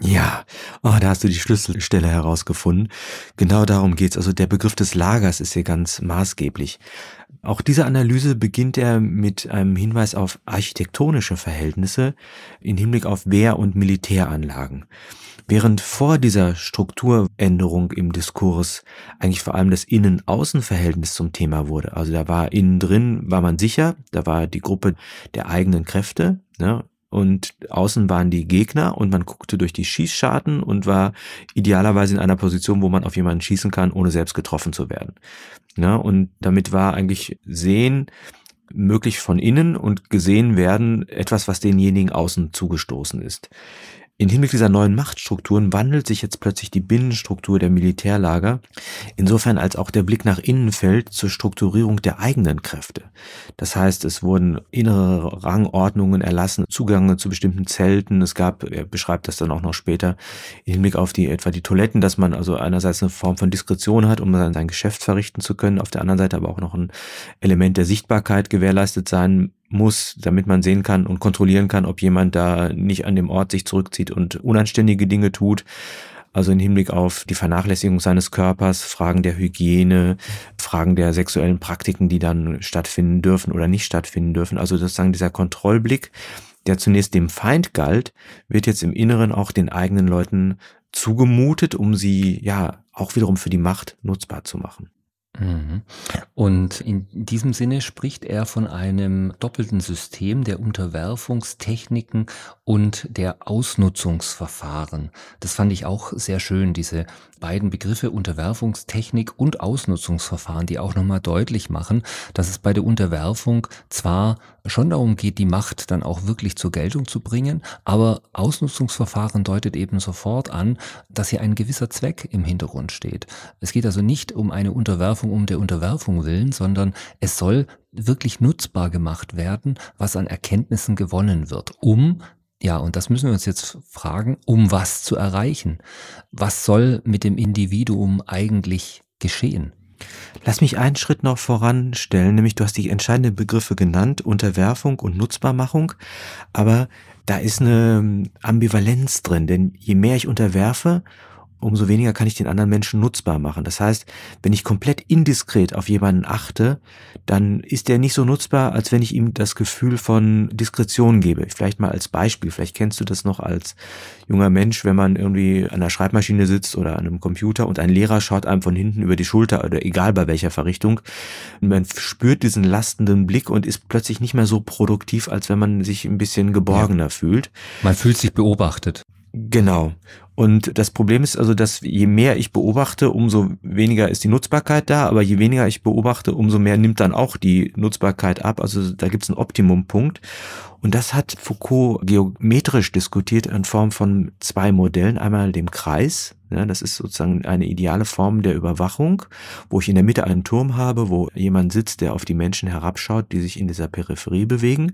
Ja, oh, da hast du die Schlüsselstelle herausgefunden. Genau darum geht's. Also der Begriff des Lagers ist hier ganz maßgeblich. Auch diese Analyse beginnt er mit einem Hinweis auf architektonische Verhältnisse in Hinblick auf Wehr- und Militäranlagen. Während vor dieser Strukturänderung im Diskurs eigentlich vor allem das Innen-Außen-Verhältnis zum Thema wurde. Also da war innen drin, war man sicher, da war die Gruppe der eigenen Kräfte, ne? Und außen waren die Gegner und man guckte durch die Schießscharten und war idealerweise in einer Position, wo man auf jemanden schießen kann, ohne selbst getroffen zu werden. Ja, und damit war eigentlich Sehen möglich von innen und gesehen werden etwas, was denjenigen außen zugestoßen ist. In Hinblick dieser neuen Machtstrukturen wandelt sich jetzt plötzlich die Binnenstruktur der Militärlager, insofern als auch der Blick nach innen fällt zur Strukturierung der eigenen Kräfte. Das heißt, es wurden innere Rangordnungen erlassen, Zugänge zu bestimmten Zelten. Es gab, er beschreibt das dann auch noch später, im Hinblick auf die etwa die Toiletten, dass man also einerseits eine Form von Diskretion hat, um sein Geschäft verrichten zu können, auf der anderen Seite aber auch noch ein Element der Sichtbarkeit gewährleistet sein muss, damit man sehen kann und kontrollieren kann, ob jemand da nicht an dem Ort sich zurückzieht und unanständige Dinge tut. Also im Hinblick auf die Vernachlässigung seines Körpers, Fragen der Hygiene, Fragen der sexuellen Praktiken, die dann stattfinden dürfen oder nicht stattfinden dürfen. Also sozusagen dieser Kontrollblick, der zunächst dem Feind galt, wird jetzt im Inneren auch den eigenen Leuten zugemutet, um sie ja auch wiederum für die Macht nutzbar zu machen. Mhm. Und in diesem Sinne spricht er von einem doppelten System der Unterwerfungstechniken und der Ausnutzungsverfahren. Das fand ich auch sehr schön, diese beiden Begriffe Unterwerfungstechnik und Ausnutzungsverfahren, die auch nochmal deutlich machen, dass es bei der Unterwerfung zwar schon darum geht, die Macht dann auch wirklich zur Geltung zu bringen, aber Ausnutzungsverfahren deutet eben sofort an, dass hier ein gewisser Zweck im Hintergrund steht. Es geht also nicht um eine Unterwerfung um der Unterwerfung willen, sondern es soll wirklich nutzbar gemacht werden, was an Erkenntnissen gewonnen wird, um ja, und das müssen wir uns jetzt fragen, um was zu erreichen? Was soll mit dem Individuum eigentlich geschehen? Lass mich einen Schritt noch voranstellen, nämlich du hast die entscheidenden Begriffe genannt, Unterwerfung und Nutzbarmachung, aber da ist eine Ambivalenz drin, denn je mehr ich unterwerfe, umso weniger kann ich den anderen Menschen nutzbar machen. Das heißt, wenn ich komplett indiskret auf jemanden achte, dann ist der nicht so nutzbar, als wenn ich ihm das Gefühl von Diskretion gebe. Vielleicht mal als Beispiel, vielleicht kennst du das noch als junger Mensch, wenn man irgendwie an der Schreibmaschine sitzt oder an einem Computer und ein Lehrer schaut einem von hinten über die Schulter oder egal bei welcher Verrichtung. Man spürt diesen lastenden Blick und ist plötzlich nicht mehr so produktiv, als wenn man sich ein bisschen geborgener ja. fühlt. Man fühlt sich beobachtet. Genau. Und das Problem ist also, dass je mehr ich beobachte, umso weniger ist die Nutzbarkeit da, aber je weniger ich beobachte, umso mehr nimmt dann auch die Nutzbarkeit ab. Also da gibt es einen Optimumpunkt. Und das hat Foucault geometrisch diskutiert in Form von zwei Modellen. Einmal dem Kreis, ja, das ist sozusagen eine ideale Form der Überwachung, wo ich in der Mitte einen Turm habe, wo jemand sitzt, der auf die Menschen herabschaut, die sich in dieser Peripherie bewegen.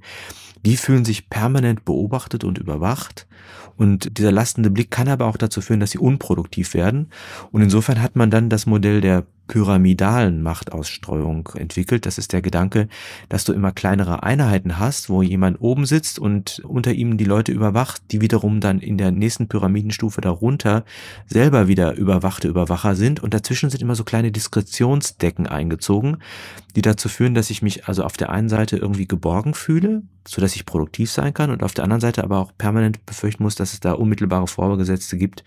Die fühlen sich permanent beobachtet und überwacht. Und dieser lastende Blick kann aber auch dazu führen, dass sie unproduktiv werden. Und insofern hat man dann das Modell der pyramidalen Machtausstreuung entwickelt. Das ist der Gedanke, dass du immer kleinere Einheiten hast, wo jemand oben sitzt und unter ihm die Leute überwacht, die wiederum dann in der nächsten Pyramidenstufe darunter selber wieder überwachte Überwacher sind. Und dazwischen sind immer so kleine Diskretionsdecken eingezogen, die dazu führen, dass ich mich also auf der einen Seite irgendwie geborgen fühle, so dass ich produktiv sein kann und auf der anderen Seite aber auch permanent befürchten muss, dass es da unmittelbare Vorgesetzte gibt,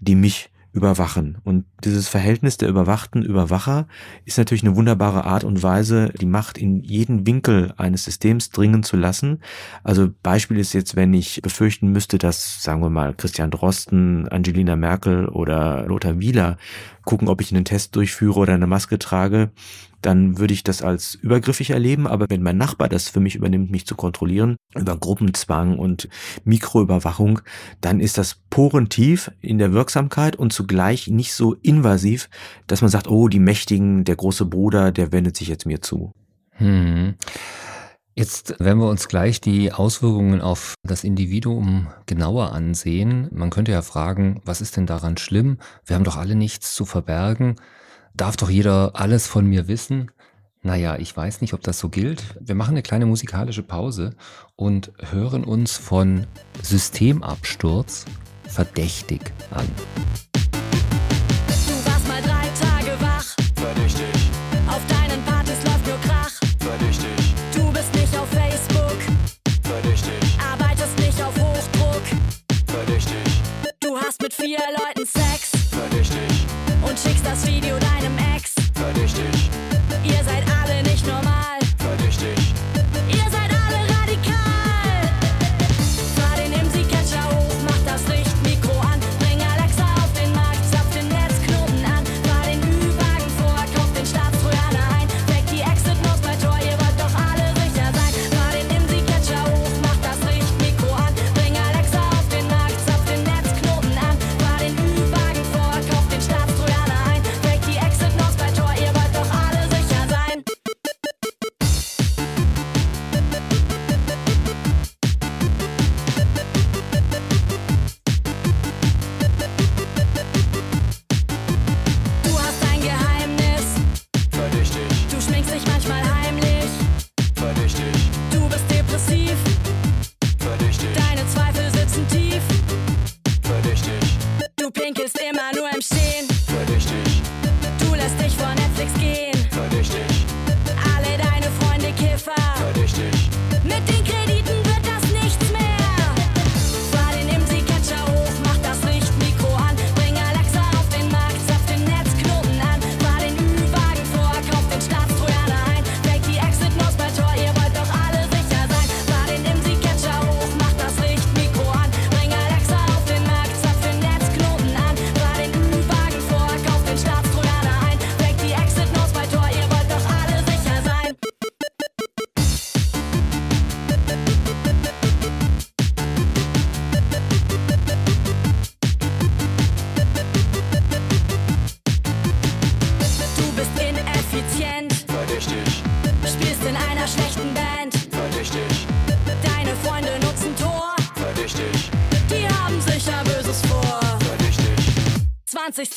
die mich überwachen. Und dieses Verhältnis der überwachten Überwacher ist natürlich eine wunderbare Art und Weise, die Macht in jeden Winkel eines Systems dringen zu lassen. Also Beispiel ist jetzt, wenn ich befürchten müsste, dass, sagen wir mal, Christian Drosten, Angelina Merkel oder Lothar Wieler gucken, ob ich einen Test durchführe oder eine Maske trage, dann würde ich das als übergriffig erleben. Aber wenn mein Nachbar das für mich übernimmt, mich zu kontrollieren, über Gruppenzwang und Mikroüberwachung, dann ist das porentief in der Wirksamkeit und zugleich nicht so invasiv, dass man sagt, oh, die Mächtigen, der große Bruder, der wendet sich jetzt mir zu. Hm. Jetzt werden wir uns gleich die Auswirkungen auf das Individuum genauer ansehen. Man könnte ja fragen, was ist denn daran schlimm? Wir haben doch alle nichts zu verbergen. Darf doch jeder alles von mir wissen? Naja, ich weiß nicht, ob das so gilt. Wir machen eine kleine musikalische Pause und hören uns von Systemabsturz verdächtig an. Du warst mal drei Tage wach. Verdächtig, Auf deinen Partys läuft nur Krach. verdächtig, Du bist nicht auf Facebook. verdächtig, Arbeitest nicht auf Hochdruck. verdächtig, Du hast mit vier Leuten Sex. verdächtig, Und schickst das Video verdächtig,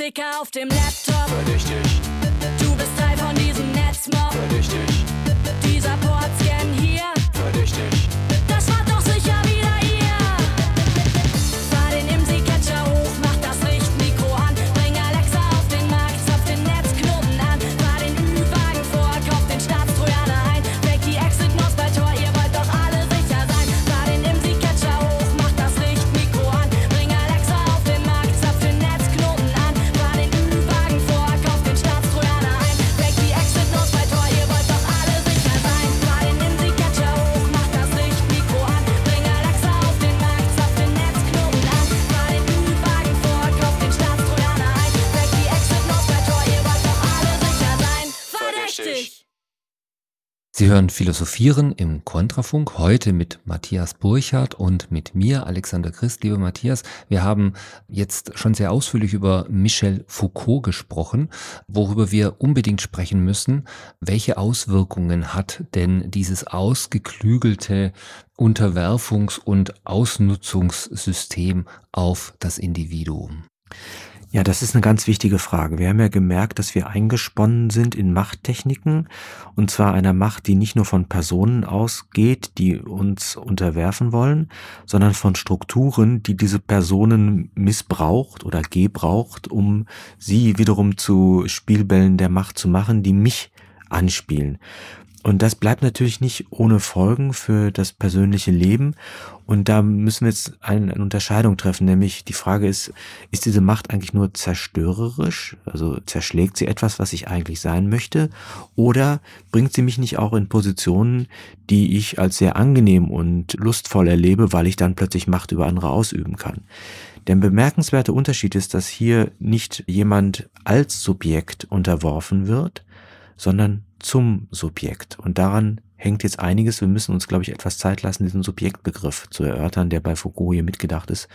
20 Sticker auf dem Sie hören Philosophieren im Kontrafunk heute mit Matthias Burchardt und mit mir, Alexander Christ. Lieber Matthias, wir haben jetzt schon sehr ausführlich über Michel Foucault gesprochen, worüber wir unbedingt sprechen müssen. Welche Auswirkungen hat denn dieses ausgeklügelte Unterwerfungs- und Ausnutzungssystem auf das Individuum? Ja, das ist eine ganz wichtige Frage. Wir haben ja gemerkt, dass wir eingesponnen sind in Machttechniken, und zwar einer Macht, die nicht nur von Personen ausgeht, die uns unterwerfen wollen, sondern von Strukturen, die diese Personen missbraucht oder gebraucht, um sie wiederum zu Spielbällen der Macht zu machen, die mich anspielen. Und das bleibt natürlich nicht ohne Folgen für das persönliche Leben. Und da müssen wir jetzt eine, Unterscheidung treffen, nämlich die Frage ist, ist diese Macht eigentlich nur zerstörerisch? Also zerschlägt sie etwas, was ich eigentlich sein möchte? Oder bringt sie mich nicht auch in Positionen, die ich als sehr angenehm und lustvoll erlebe, weil ich dann plötzlich Macht über andere ausüben kann? Der bemerkenswerte Unterschied ist, dass hier nicht jemand als Subjekt unterworfen wird, sondern zum Subjekt. Und daran hängt jetzt einiges. Wir müssen uns, glaube ich, etwas Zeit lassen, diesen Subjektbegriff zu erörtern, der bei Foucault hier mitgedacht ist,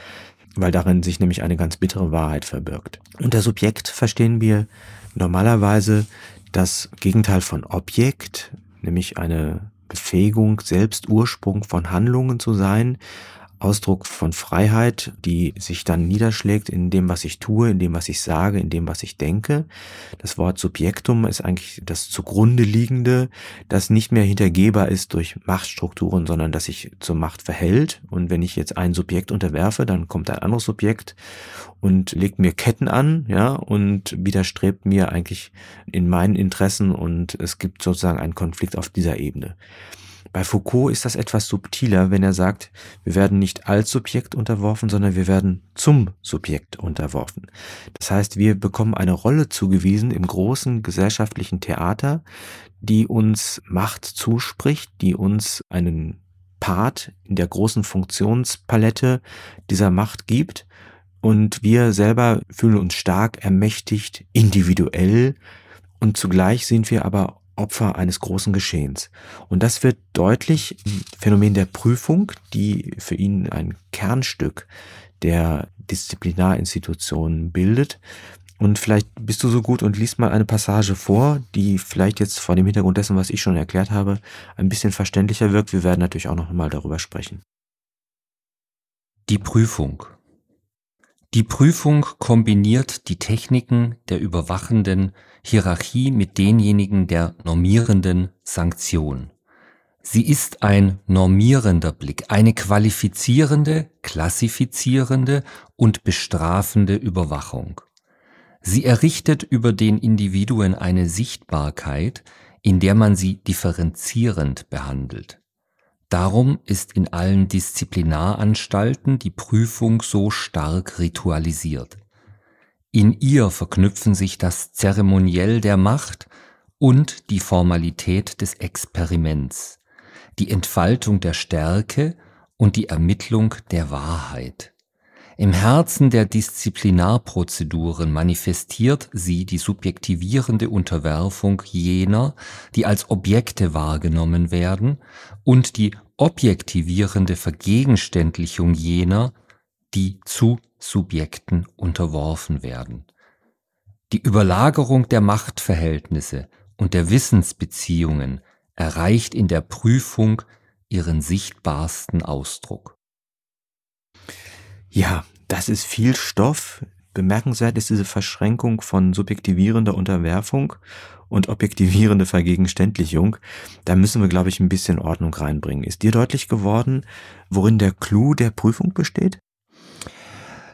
weil darin sich nämlich eine ganz bittere Wahrheit verbirgt. Unter Subjekt verstehen wir normalerweise das Gegenteil von Objekt, nämlich eine Befähigung, selbst Ursprung von Handlungen zu sein, Ausdruck von Freiheit, die sich dann niederschlägt in dem, was ich tue, in dem, was ich sage, in dem, was ich denke. Das Wort Subjektum ist eigentlich das zugrunde liegende, das nicht mehr hintergehbar ist durch Machtstrukturen, sondern das sich zur Macht verhält. Und wenn ich jetzt ein Subjekt unterwerfe, dann kommt ein anderes Subjekt und legt mir Ketten an, ja, und widerstrebt mir eigentlich in meinen Interessen und es gibt sozusagen einen Konflikt auf dieser Ebene. Bei Foucault ist das etwas subtiler, wenn er sagt, wir werden nicht als Subjekt unterworfen, sondern wir werden zum Subjekt unterworfen. Das heißt, wir bekommen eine Rolle zugewiesen im großen gesellschaftlichen Theater, die uns Macht zuspricht, die uns einen Part in der großen Funktionspalette dieser Macht gibt. Und wir selber fühlen uns stark ermächtigt, individuell. Und zugleich sind wir aber Opfer eines großen Geschehens. Und das wird deutlich im Phänomen der Prüfung, die für ihn ein Kernstück der Disziplinarinstitutionen bildet. Und vielleicht bist du so gut und liest mal eine Passage vor, die vielleicht jetzt vor dem Hintergrund dessen, was ich schon erklärt habe, ein bisschen verständlicher wirkt. Wir werden natürlich auch noch mal darüber sprechen. Die Prüfung. Die Prüfung kombiniert die Techniken der überwachenden Hierarchie mit denjenigen der normierenden Sanktion. Sie ist ein normierender Blick, eine qualifizierende, klassifizierende und bestrafende Überwachung. Sie errichtet über den Individuen eine Sichtbarkeit, in der man sie differenzierend behandelt. Darum ist in allen Disziplinaranstalten die Prüfung so stark ritualisiert. In ihr verknüpfen sich das Zeremoniell der Macht und die Formalität des Experiments, die Entfaltung der Stärke und die Ermittlung der Wahrheit. Im Herzen der Disziplinarprozeduren manifestiert sie die subjektivierende Unterwerfung jener, die als Objekte wahrgenommen werden, und die objektivierende Vergegenständlichung jener, die zu Subjekten unterworfen werden. Die Überlagerung der Machtverhältnisse und der Wissensbeziehungen erreicht in der Prüfung ihren sichtbarsten Ausdruck. Ja, das ist viel Stoff. Bemerkenswert ist diese Verschränkung von subjektivierender Unterwerfung und objektivierende Vergegenständlichung. Da müssen wir, glaube ich, ein bisschen Ordnung reinbringen. Ist dir deutlich geworden, worin der Clou der Prüfung besteht?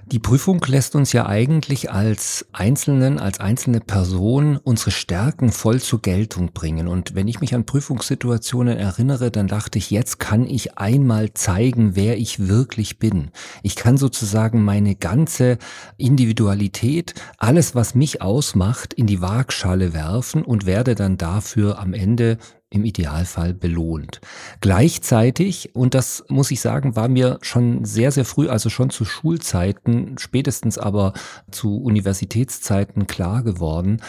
Die Prüfung lässt uns ja eigentlich als Einzelnen, als einzelne Person unsere Stärken voll zur Geltung bringen. Und wenn ich mich an Prüfungssituationen erinnere, dann dachte ich, jetzt kann ich einmal zeigen, wer ich wirklich bin. Ich kann sozusagen meine ganze Individualität, alles, was mich ausmacht, in die Waagschale werfen und werde dann dafür am Ende im Idealfall belohnt. Gleichzeitig, und das muss ich sagen, war mir schon sehr, sehr früh, also schon zu Schulzeiten, spätestens aber zu Universitätszeiten klar geworden,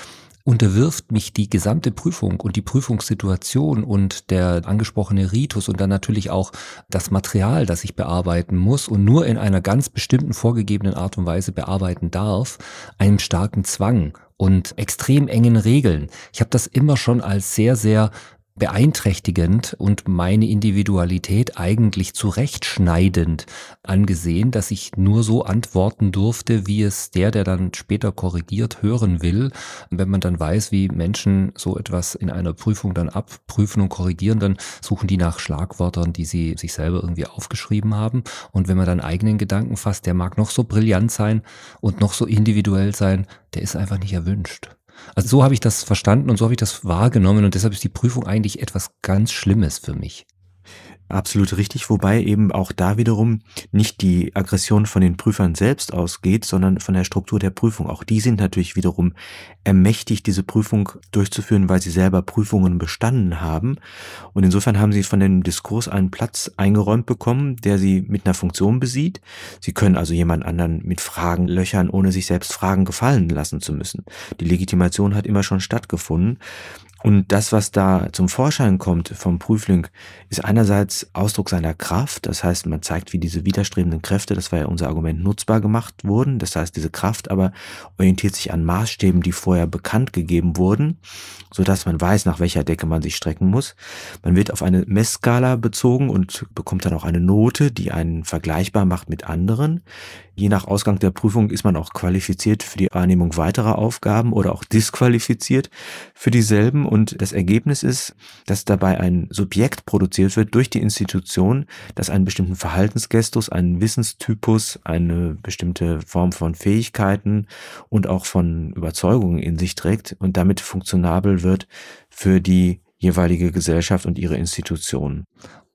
unterwirft mich die gesamte Prüfung und die Prüfungssituation und der angesprochene Ritus und dann natürlich auch das Material, das ich bearbeiten muss und nur in einer ganz bestimmten vorgegebenen Art und Weise bearbeiten darf, einem starken Zwang und extrem engen Regeln. Ich habe das immer schon als sehr, sehr beeinträchtigend und meine Individualität eigentlich zurechtschneidend angesehen, dass ich nur so antworten durfte, wie es der, der dann später korrigiert, hören will. wenn man dann weiß, wie Menschen so etwas in einer Prüfung dann abprüfen und korrigieren, dann suchen die nach Schlagwörtern, die sie sich selber irgendwie aufgeschrieben haben. Und wenn man dann eigenen Gedanken fasst, der mag noch so brillant sein und noch so individuell sein, der ist einfach nicht erwünscht. Also so habe ich das verstanden und so habe ich das wahrgenommen und deshalb ist die Prüfung eigentlich etwas ganz Schlimmes für mich. Absolut richtig, wobei eben auch da wiederum nicht die Aggression von den Prüfern selbst ausgeht, sondern von der Struktur der Prüfung. Auch die sind natürlich wiederum ermächtigt, diese Prüfung durchzuführen, weil sie selber Prüfungen bestanden haben. Und insofern haben sie von dem Diskurs einen Platz eingeräumt bekommen, der sie mit einer Funktion besieht. Sie können also jemand anderen mit Fragen löchern, ohne sich selbst Fragen gefallen lassen zu müssen. Die Legitimation hat immer schon stattgefunden. Und das, was da zum Vorschein kommt vom Prüfling, ist einerseits Ausdruck seiner Kraft. Das heißt, man zeigt, wie diese widerstrebenden Kräfte, das war ja unser Argument, nutzbar gemacht wurden. Das heißt, diese Kraft aber orientiert sich an Maßstäben, die vorher bekannt gegeben wurden, sodass man weiß, nach welcher Decke man sich strecken muss. Man wird auf eine Messskala bezogen und bekommt dann auch eine Note, die einen vergleichbar macht mit anderen. Je nach Ausgang der Prüfung ist man auch qualifiziert für die Wahrnehmung weiterer Aufgaben oder auch disqualifiziert für dieselben. Und das Ergebnis ist, dass dabei ein Subjekt produziert wird durch die Institution, das einen bestimmten Verhaltensgestus, einen Wissenstypus, eine bestimmte Form von Fähigkeiten und auch von Überzeugungen in sich trägt und damit funktionabel wird für die jeweilige Gesellschaft und ihre Institutionen.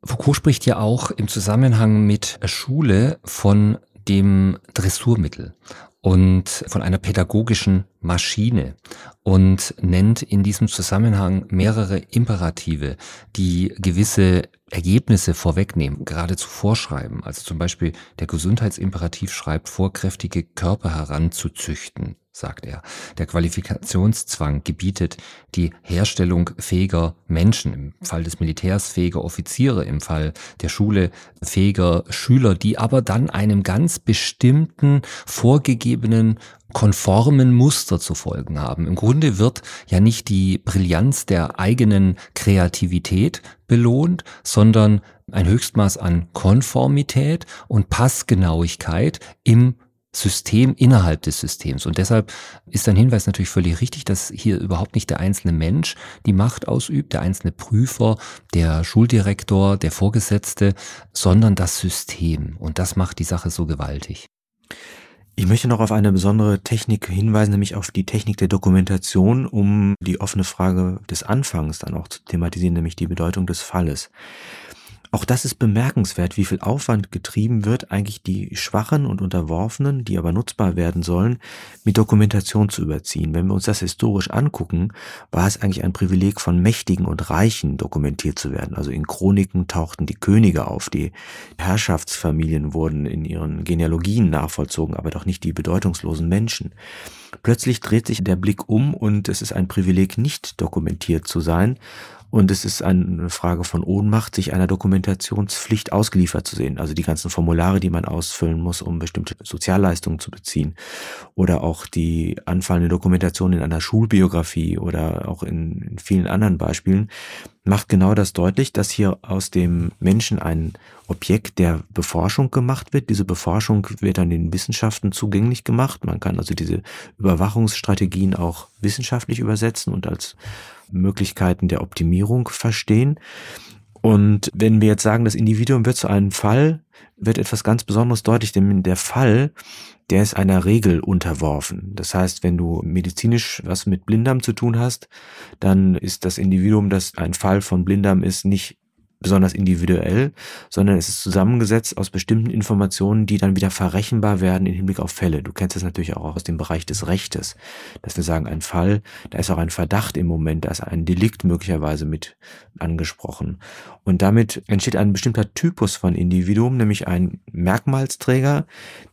Foucault spricht ja auch im Zusammenhang mit Schule von dem Dressurmittel und von einer pädagogischen Maschine und nennt in diesem Zusammenhang mehrere Imperative, die gewisse Ergebnisse vorwegnehmen, geradezu vorschreiben. Also zum Beispiel der Gesundheitsimperativ schreibt vor, kräftige Körper heranzuzüchten, sagt er. Der Qualifikationszwang gebietet die Herstellung fähiger Menschen, im Fall des Militärs fähiger Offiziere, im Fall der Schule fähiger Schüler, die aber dann einem ganz bestimmten vorgegebenen konformen Muster zu folgen haben. Im Grunde wird ja nicht die Brillanz der eigenen Kreativität belohnt, sondern ein Höchstmaß an Konformität und Passgenauigkeit im System innerhalb des Systems. Und deshalb ist ein Hinweis natürlich völlig richtig, dass hier überhaupt nicht der einzelne Mensch die Macht ausübt, der einzelne Prüfer, der Schuldirektor, der Vorgesetzte, sondern das System. Und das macht die Sache so gewaltig. Ich möchte noch auf eine besondere Technik hinweisen, nämlich auf die Technik der Dokumentation, um die offene Frage des Anfangs dann auch zu thematisieren, nämlich die Bedeutung des Falles. Auch das ist bemerkenswert, wie viel Aufwand getrieben wird, eigentlich die Schwachen und Unterworfenen, die aber nutzbar werden sollen, mit Dokumentation zu überziehen. Wenn wir uns das historisch angucken, war es eigentlich ein Privileg von Mächtigen und Reichen, dokumentiert zu werden. Also in Chroniken tauchten die Könige auf, die Herrschaftsfamilien wurden in ihren Genealogien nachvollzogen, aber doch nicht die bedeutungslosen Menschen. Plötzlich dreht sich der Blick um und es ist ein Privileg, nicht dokumentiert zu sein, und es ist eine Frage von Ohnmacht, sich einer Dokumentationspflicht ausgeliefert zu sehen. Also die ganzen Formulare, die man ausfüllen muss, um bestimmte Sozialleistungen zu beziehen. Oder auch die anfallende Dokumentation in einer Schulbiografie oder auch in, in vielen anderen Beispielen macht genau das deutlich, dass hier aus dem Menschen ein Objekt der Beforschung gemacht wird. Diese Beforschung wird dann den Wissenschaften zugänglich gemacht. Man kann also diese Überwachungsstrategien auch wissenschaftlich übersetzen und als Möglichkeiten der Optimierung verstehen. Und wenn wir jetzt sagen, das Individuum wird zu einem Fall, wird etwas ganz Besonderes deutlich, denn der Fall, der ist einer Regel unterworfen. Das heißt, wenn du medizinisch was mit Blinddarm zu tun hast, dann ist das Individuum, das ein Fall von Blinddarm ist, nicht besonders individuell, sondern es ist zusammengesetzt aus bestimmten Informationen, die dann wieder verrechenbar werden im Hinblick auf Fälle. Du kennst das natürlich auch aus dem Bereich des Rechtes, dass wir sagen, ein Fall, da ist auch ein Verdacht im Moment, da ist ein Delikt möglicherweise mit angesprochen. Und damit entsteht ein bestimmter Typus von Individuum, nämlich ein Merkmalsträger,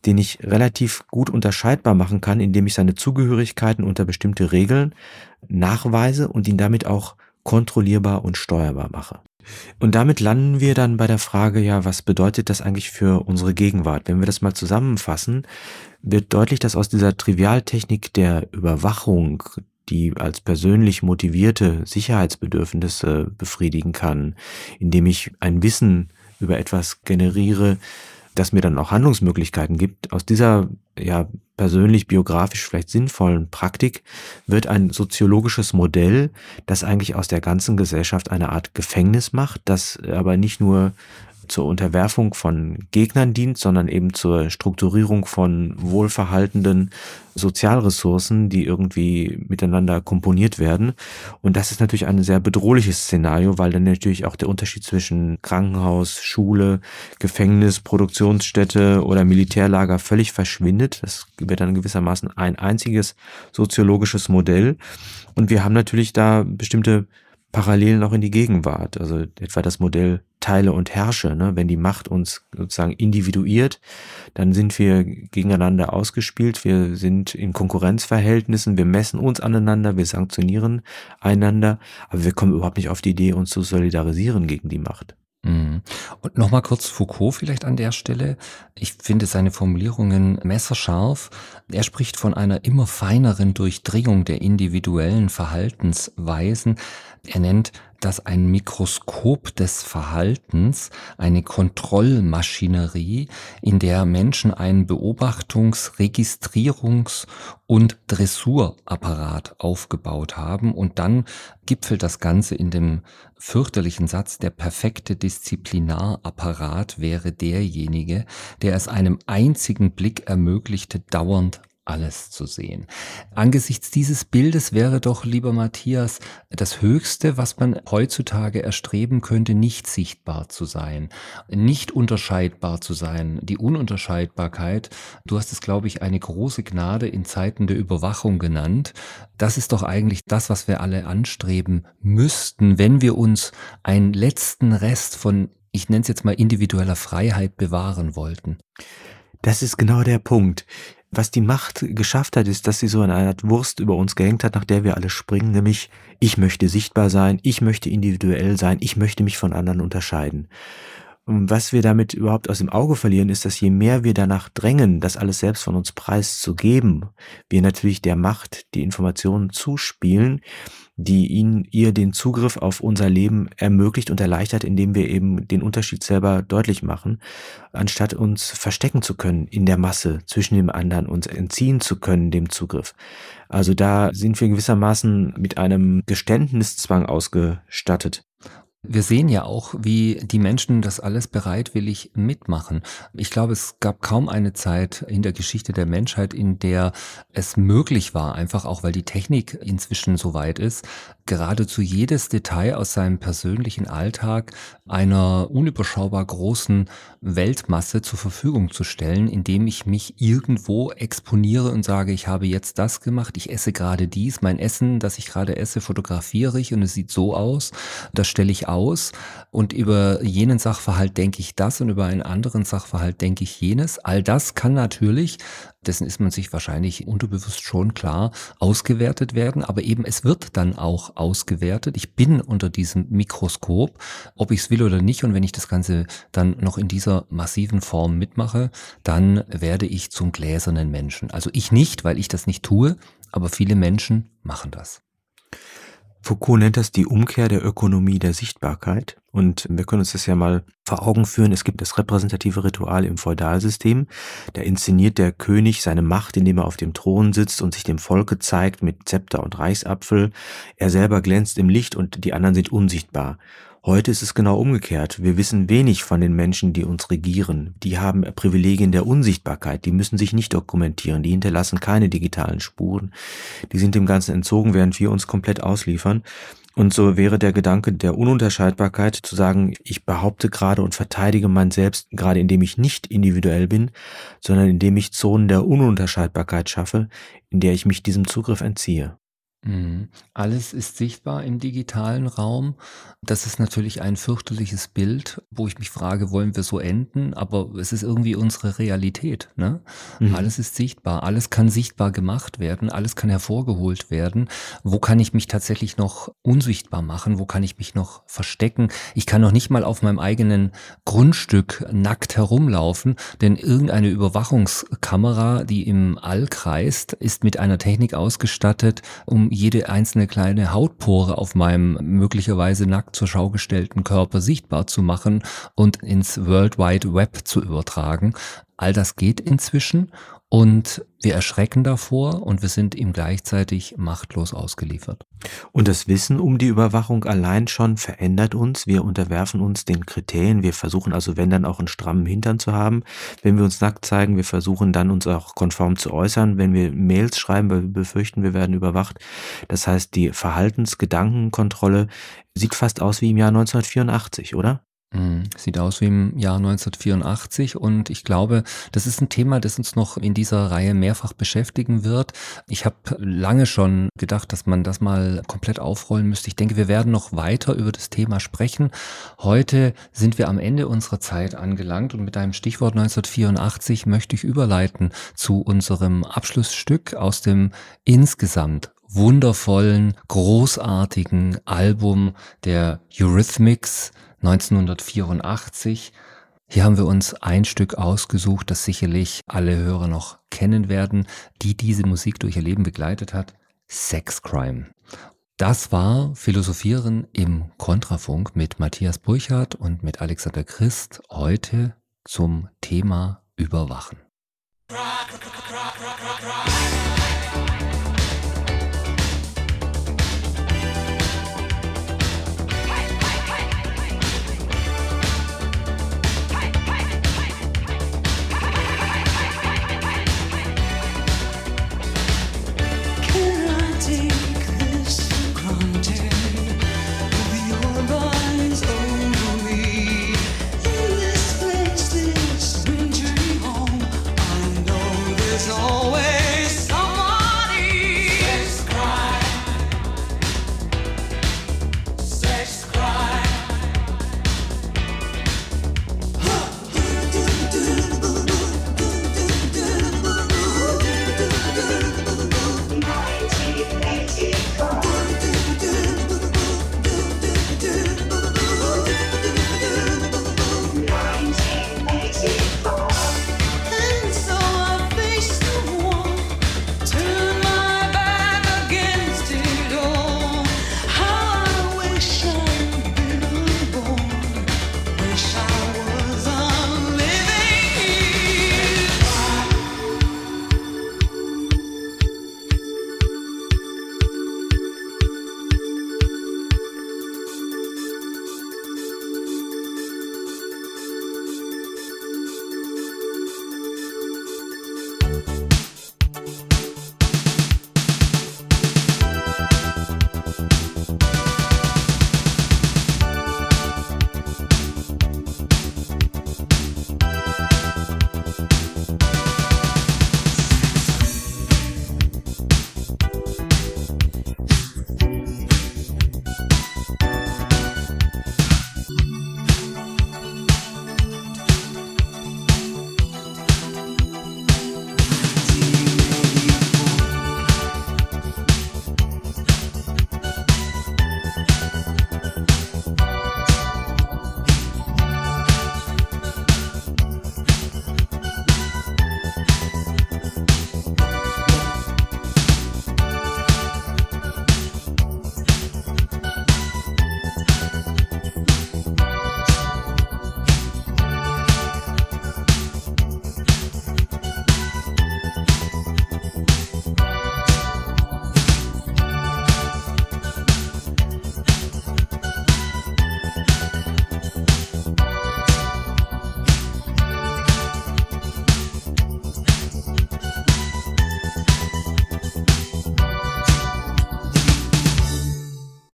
den ich relativ gut unterscheidbar machen kann, indem ich seine Zugehörigkeiten unter bestimmte Regeln nachweise und ihn damit auch kontrollierbar und steuerbar mache. Und damit landen wir dann bei der Frage, ja, was bedeutet das eigentlich für unsere Gegenwart? Wenn wir das mal zusammenfassen, wird deutlich, dass aus dieser Trivialtechnik der Überwachung, die als persönlich motivierte Sicherheitsbedürfnisse befriedigen kann, indem ich ein Wissen über etwas generiere, das mir dann auch Handlungsmöglichkeiten gibt. Aus dieser ja persönlich biografisch vielleicht sinnvollen Praktik wird ein soziologisches Modell, das eigentlich aus der ganzen Gesellschaft eine Art Gefängnis macht, das aber nicht nur zur Unterwerfung von Gegnern dient, sondern eben zur Strukturierung von wohlverhaltenden Sozialressourcen, die irgendwie miteinander komponiert werden. Und das ist natürlich ein sehr bedrohliches Szenario, weil dann natürlich auch der Unterschied zwischen Krankenhaus, Schule, Gefängnis, Produktionsstätte oder Militärlager völlig verschwindet. Das wird dann gewissermaßen ein einziges soziologisches Modell. Und wir haben natürlich da bestimmte Parallelen auch in die Gegenwart. Also etwa das Modell teile und herrsche. Ne? Wenn die Macht uns sozusagen individuiert, dann sind wir gegeneinander ausgespielt, wir sind in Konkurrenzverhältnissen, wir messen uns aneinander, wir sanktionieren einander, aber wir kommen überhaupt nicht auf die Idee, uns zu solidarisieren gegen die Macht. Mhm. Und nochmal kurz Foucault vielleicht an der Stelle. Ich finde seine Formulierungen messerscharf. Er spricht von einer immer feineren Durchdringung der individuellen Verhaltensweisen. Er nennt das ein Mikroskop des Verhaltens, eine Kontrollmaschinerie, in der Menschen einen Beobachtungs-, Registrierungs- und Dressurapparat aufgebaut haben. Und dann gipfelt das Ganze in dem fürchterlichen Satz, der perfekte Disziplinarapparat wäre derjenige, der es einem einzigen Blick ermöglichte, dauernd alles zu sehen. Angesichts dieses Bildes wäre doch, lieber Matthias, das Höchste, was man heutzutage erstreben könnte, nicht sichtbar zu sein, nicht unterscheidbar zu sein. Die Ununterscheidbarkeit, du hast es, glaube ich, eine große Gnade in Zeiten der Überwachung genannt. Das ist doch eigentlich das, was wir alle anstreben müssten, wenn wir uns einen letzten Rest von, ich nenne es jetzt mal individueller Freiheit bewahren wollten. Das ist genau der Punkt. Was die Macht geschafft hat, ist, dass sie so eine Art Wurst über uns gehängt hat, nach der wir alle springen, nämlich ich möchte sichtbar sein, ich möchte individuell sein, ich möchte mich von anderen unterscheiden. Und was wir damit überhaupt aus dem Auge verlieren, ist, dass je mehr wir danach drängen, das alles selbst von uns preiszugeben, wir natürlich der Macht die Informationen zuspielen, die ihn, ihr den Zugriff auf unser Leben ermöglicht und erleichtert, indem wir eben den Unterschied selber deutlich machen, anstatt uns verstecken zu können in der Masse zwischen dem anderen, uns entziehen zu können dem Zugriff. Also da sind wir gewissermaßen mit einem Geständniszwang ausgestattet. Wir sehen ja auch, wie die Menschen das alles bereitwillig mitmachen. Ich glaube, es gab kaum eine Zeit in der Geschichte der Menschheit, in der es möglich war, einfach auch weil die Technik inzwischen so weit ist, geradezu jedes Detail aus seinem persönlichen Alltag einer unüberschaubar großen Weltmasse zur Verfügung zu stellen, indem ich mich irgendwo exponiere und sage, ich habe jetzt das gemacht, ich esse gerade dies, mein Essen, das ich gerade esse, fotografiere ich und es sieht so aus, das stelle ich aus und über jenen Sachverhalt denke ich das und über einen anderen Sachverhalt denke ich jenes. All das kann natürlich, dessen ist man sich wahrscheinlich unterbewusst schon klar, ausgewertet werden, aber eben es wird dann auch ausgewertet. Ich bin unter diesem Mikroskop, ob ich es will oder nicht und wenn ich das Ganze dann noch in dieser massiven Form mitmache, dann werde ich zum gläsernen Menschen. Also ich nicht, weil ich das nicht tue, aber viele Menschen machen das. Foucault nennt das die Umkehr der Ökonomie der Sichtbarkeit. Und wir können uns das ja mal vor Augen führen. Es gibt das repräsentative Ritual im Feudalsystem. Da inszeniert der König seine Macht, indem er auf dem Thron sitzt und sich dem Volke zeigt mit Zepter und Reichsapfel. Er selber glänzt im Licht und die anderen sind unsichtbar. Heute ist es genau umgekehrt. Wir wissen wenig von den Menschen, die uns regieren. Die haben Privilegien der Unsichtbarkeit. Die müssen sich nicht dokumentieren. Die hinterlassen keine digitalen Spuren. Die sind dem Ganzen entzogen, während wir uns komplett ausliefern. Und so wäre der Gedanke der Ununterscheidbarkeit zu sagen, ich behaupte gerade und verteidige mein Selbst, gerade indem ich nicht individuell bin, sondern indem ich Zonen der Ununterscheidbarkeit schaffe, in der ich mich diesem Zugriff entziehe. Mhm. Alles ist sichtbar im digitalen Raum. Das ist natürlich ein fürchterliches Bild, wo ich mich frage, wollen wir so enden? Aber es ist irgendwie unsere Realität. Ne? Mhm. Alles ist sichtbar, alles kann sichtbar gemacht werden, alles kann hervorgeholt werden. Wo kann ich mich tatsächlich noch unsichtbar machen? Wo kann ich mich noch verstecken? Ich kann noch nicht mal auf meinem eigenen Grundstück nackt herumlaufen, denn irgendeine Überwachungskamera, die im All kreist, ist mit einer Technik ausgestattet, um jede einzelne kleine Hautpore auf meinem möglicherweise nackt zur Schau gestellten Körper sichtbar zu machen und ins World Wide Web zu übertragen. All das geht inzwischen und wir erschrecken davor und wir sind ihm gleichzeitig machtlos ausgeliefert. Und das Wissen um die Überwachung allein schon verändert uns. Wir unterwerfen uns den Kriterien. Wir versuchen also, wenn dann auch einen strammen Hintern zu haben. Wenn wir uns nackt zeigen, wir versuchen dann uns auch konform zu äußern. Wenn wir Mails schreiben, weil wir befürchten, wir werden überwacht. Das heißt, die Verhaltensgedankenkontrolle sieht fast aus wie im Jahr 1984, oder? Mhm. Sieht aus wie im Jahr 1984 und ich glaube, das ist ein Thema, das uns noch in dieser Reihe mehrfach beschäftigen wird. Ich habe lange schon gedacht, dass man das mal komplett aufrollen müsste. Ich denke, wir werden noch weiter über das Thema sprechen. Heute sind wir am Ende unserer Zeit angelangt und mit einem Stichwort 1984 möchte ich überleiten zu unserem Abschlussstück aus dem insgesamt wundervollen, großartigen Album der Eurythmics 1984. Hier haben wir uns ein Stück ausgesucht, das sicherlich alle Hörer noch kennen werden, die diese Musik durch ihr Leben begleitet hat. Sex Crime. Das war Philosophieren im Kontrafunk mit Matthias Burchardt und mit Alexander Christ heute zum Thema Überwachen.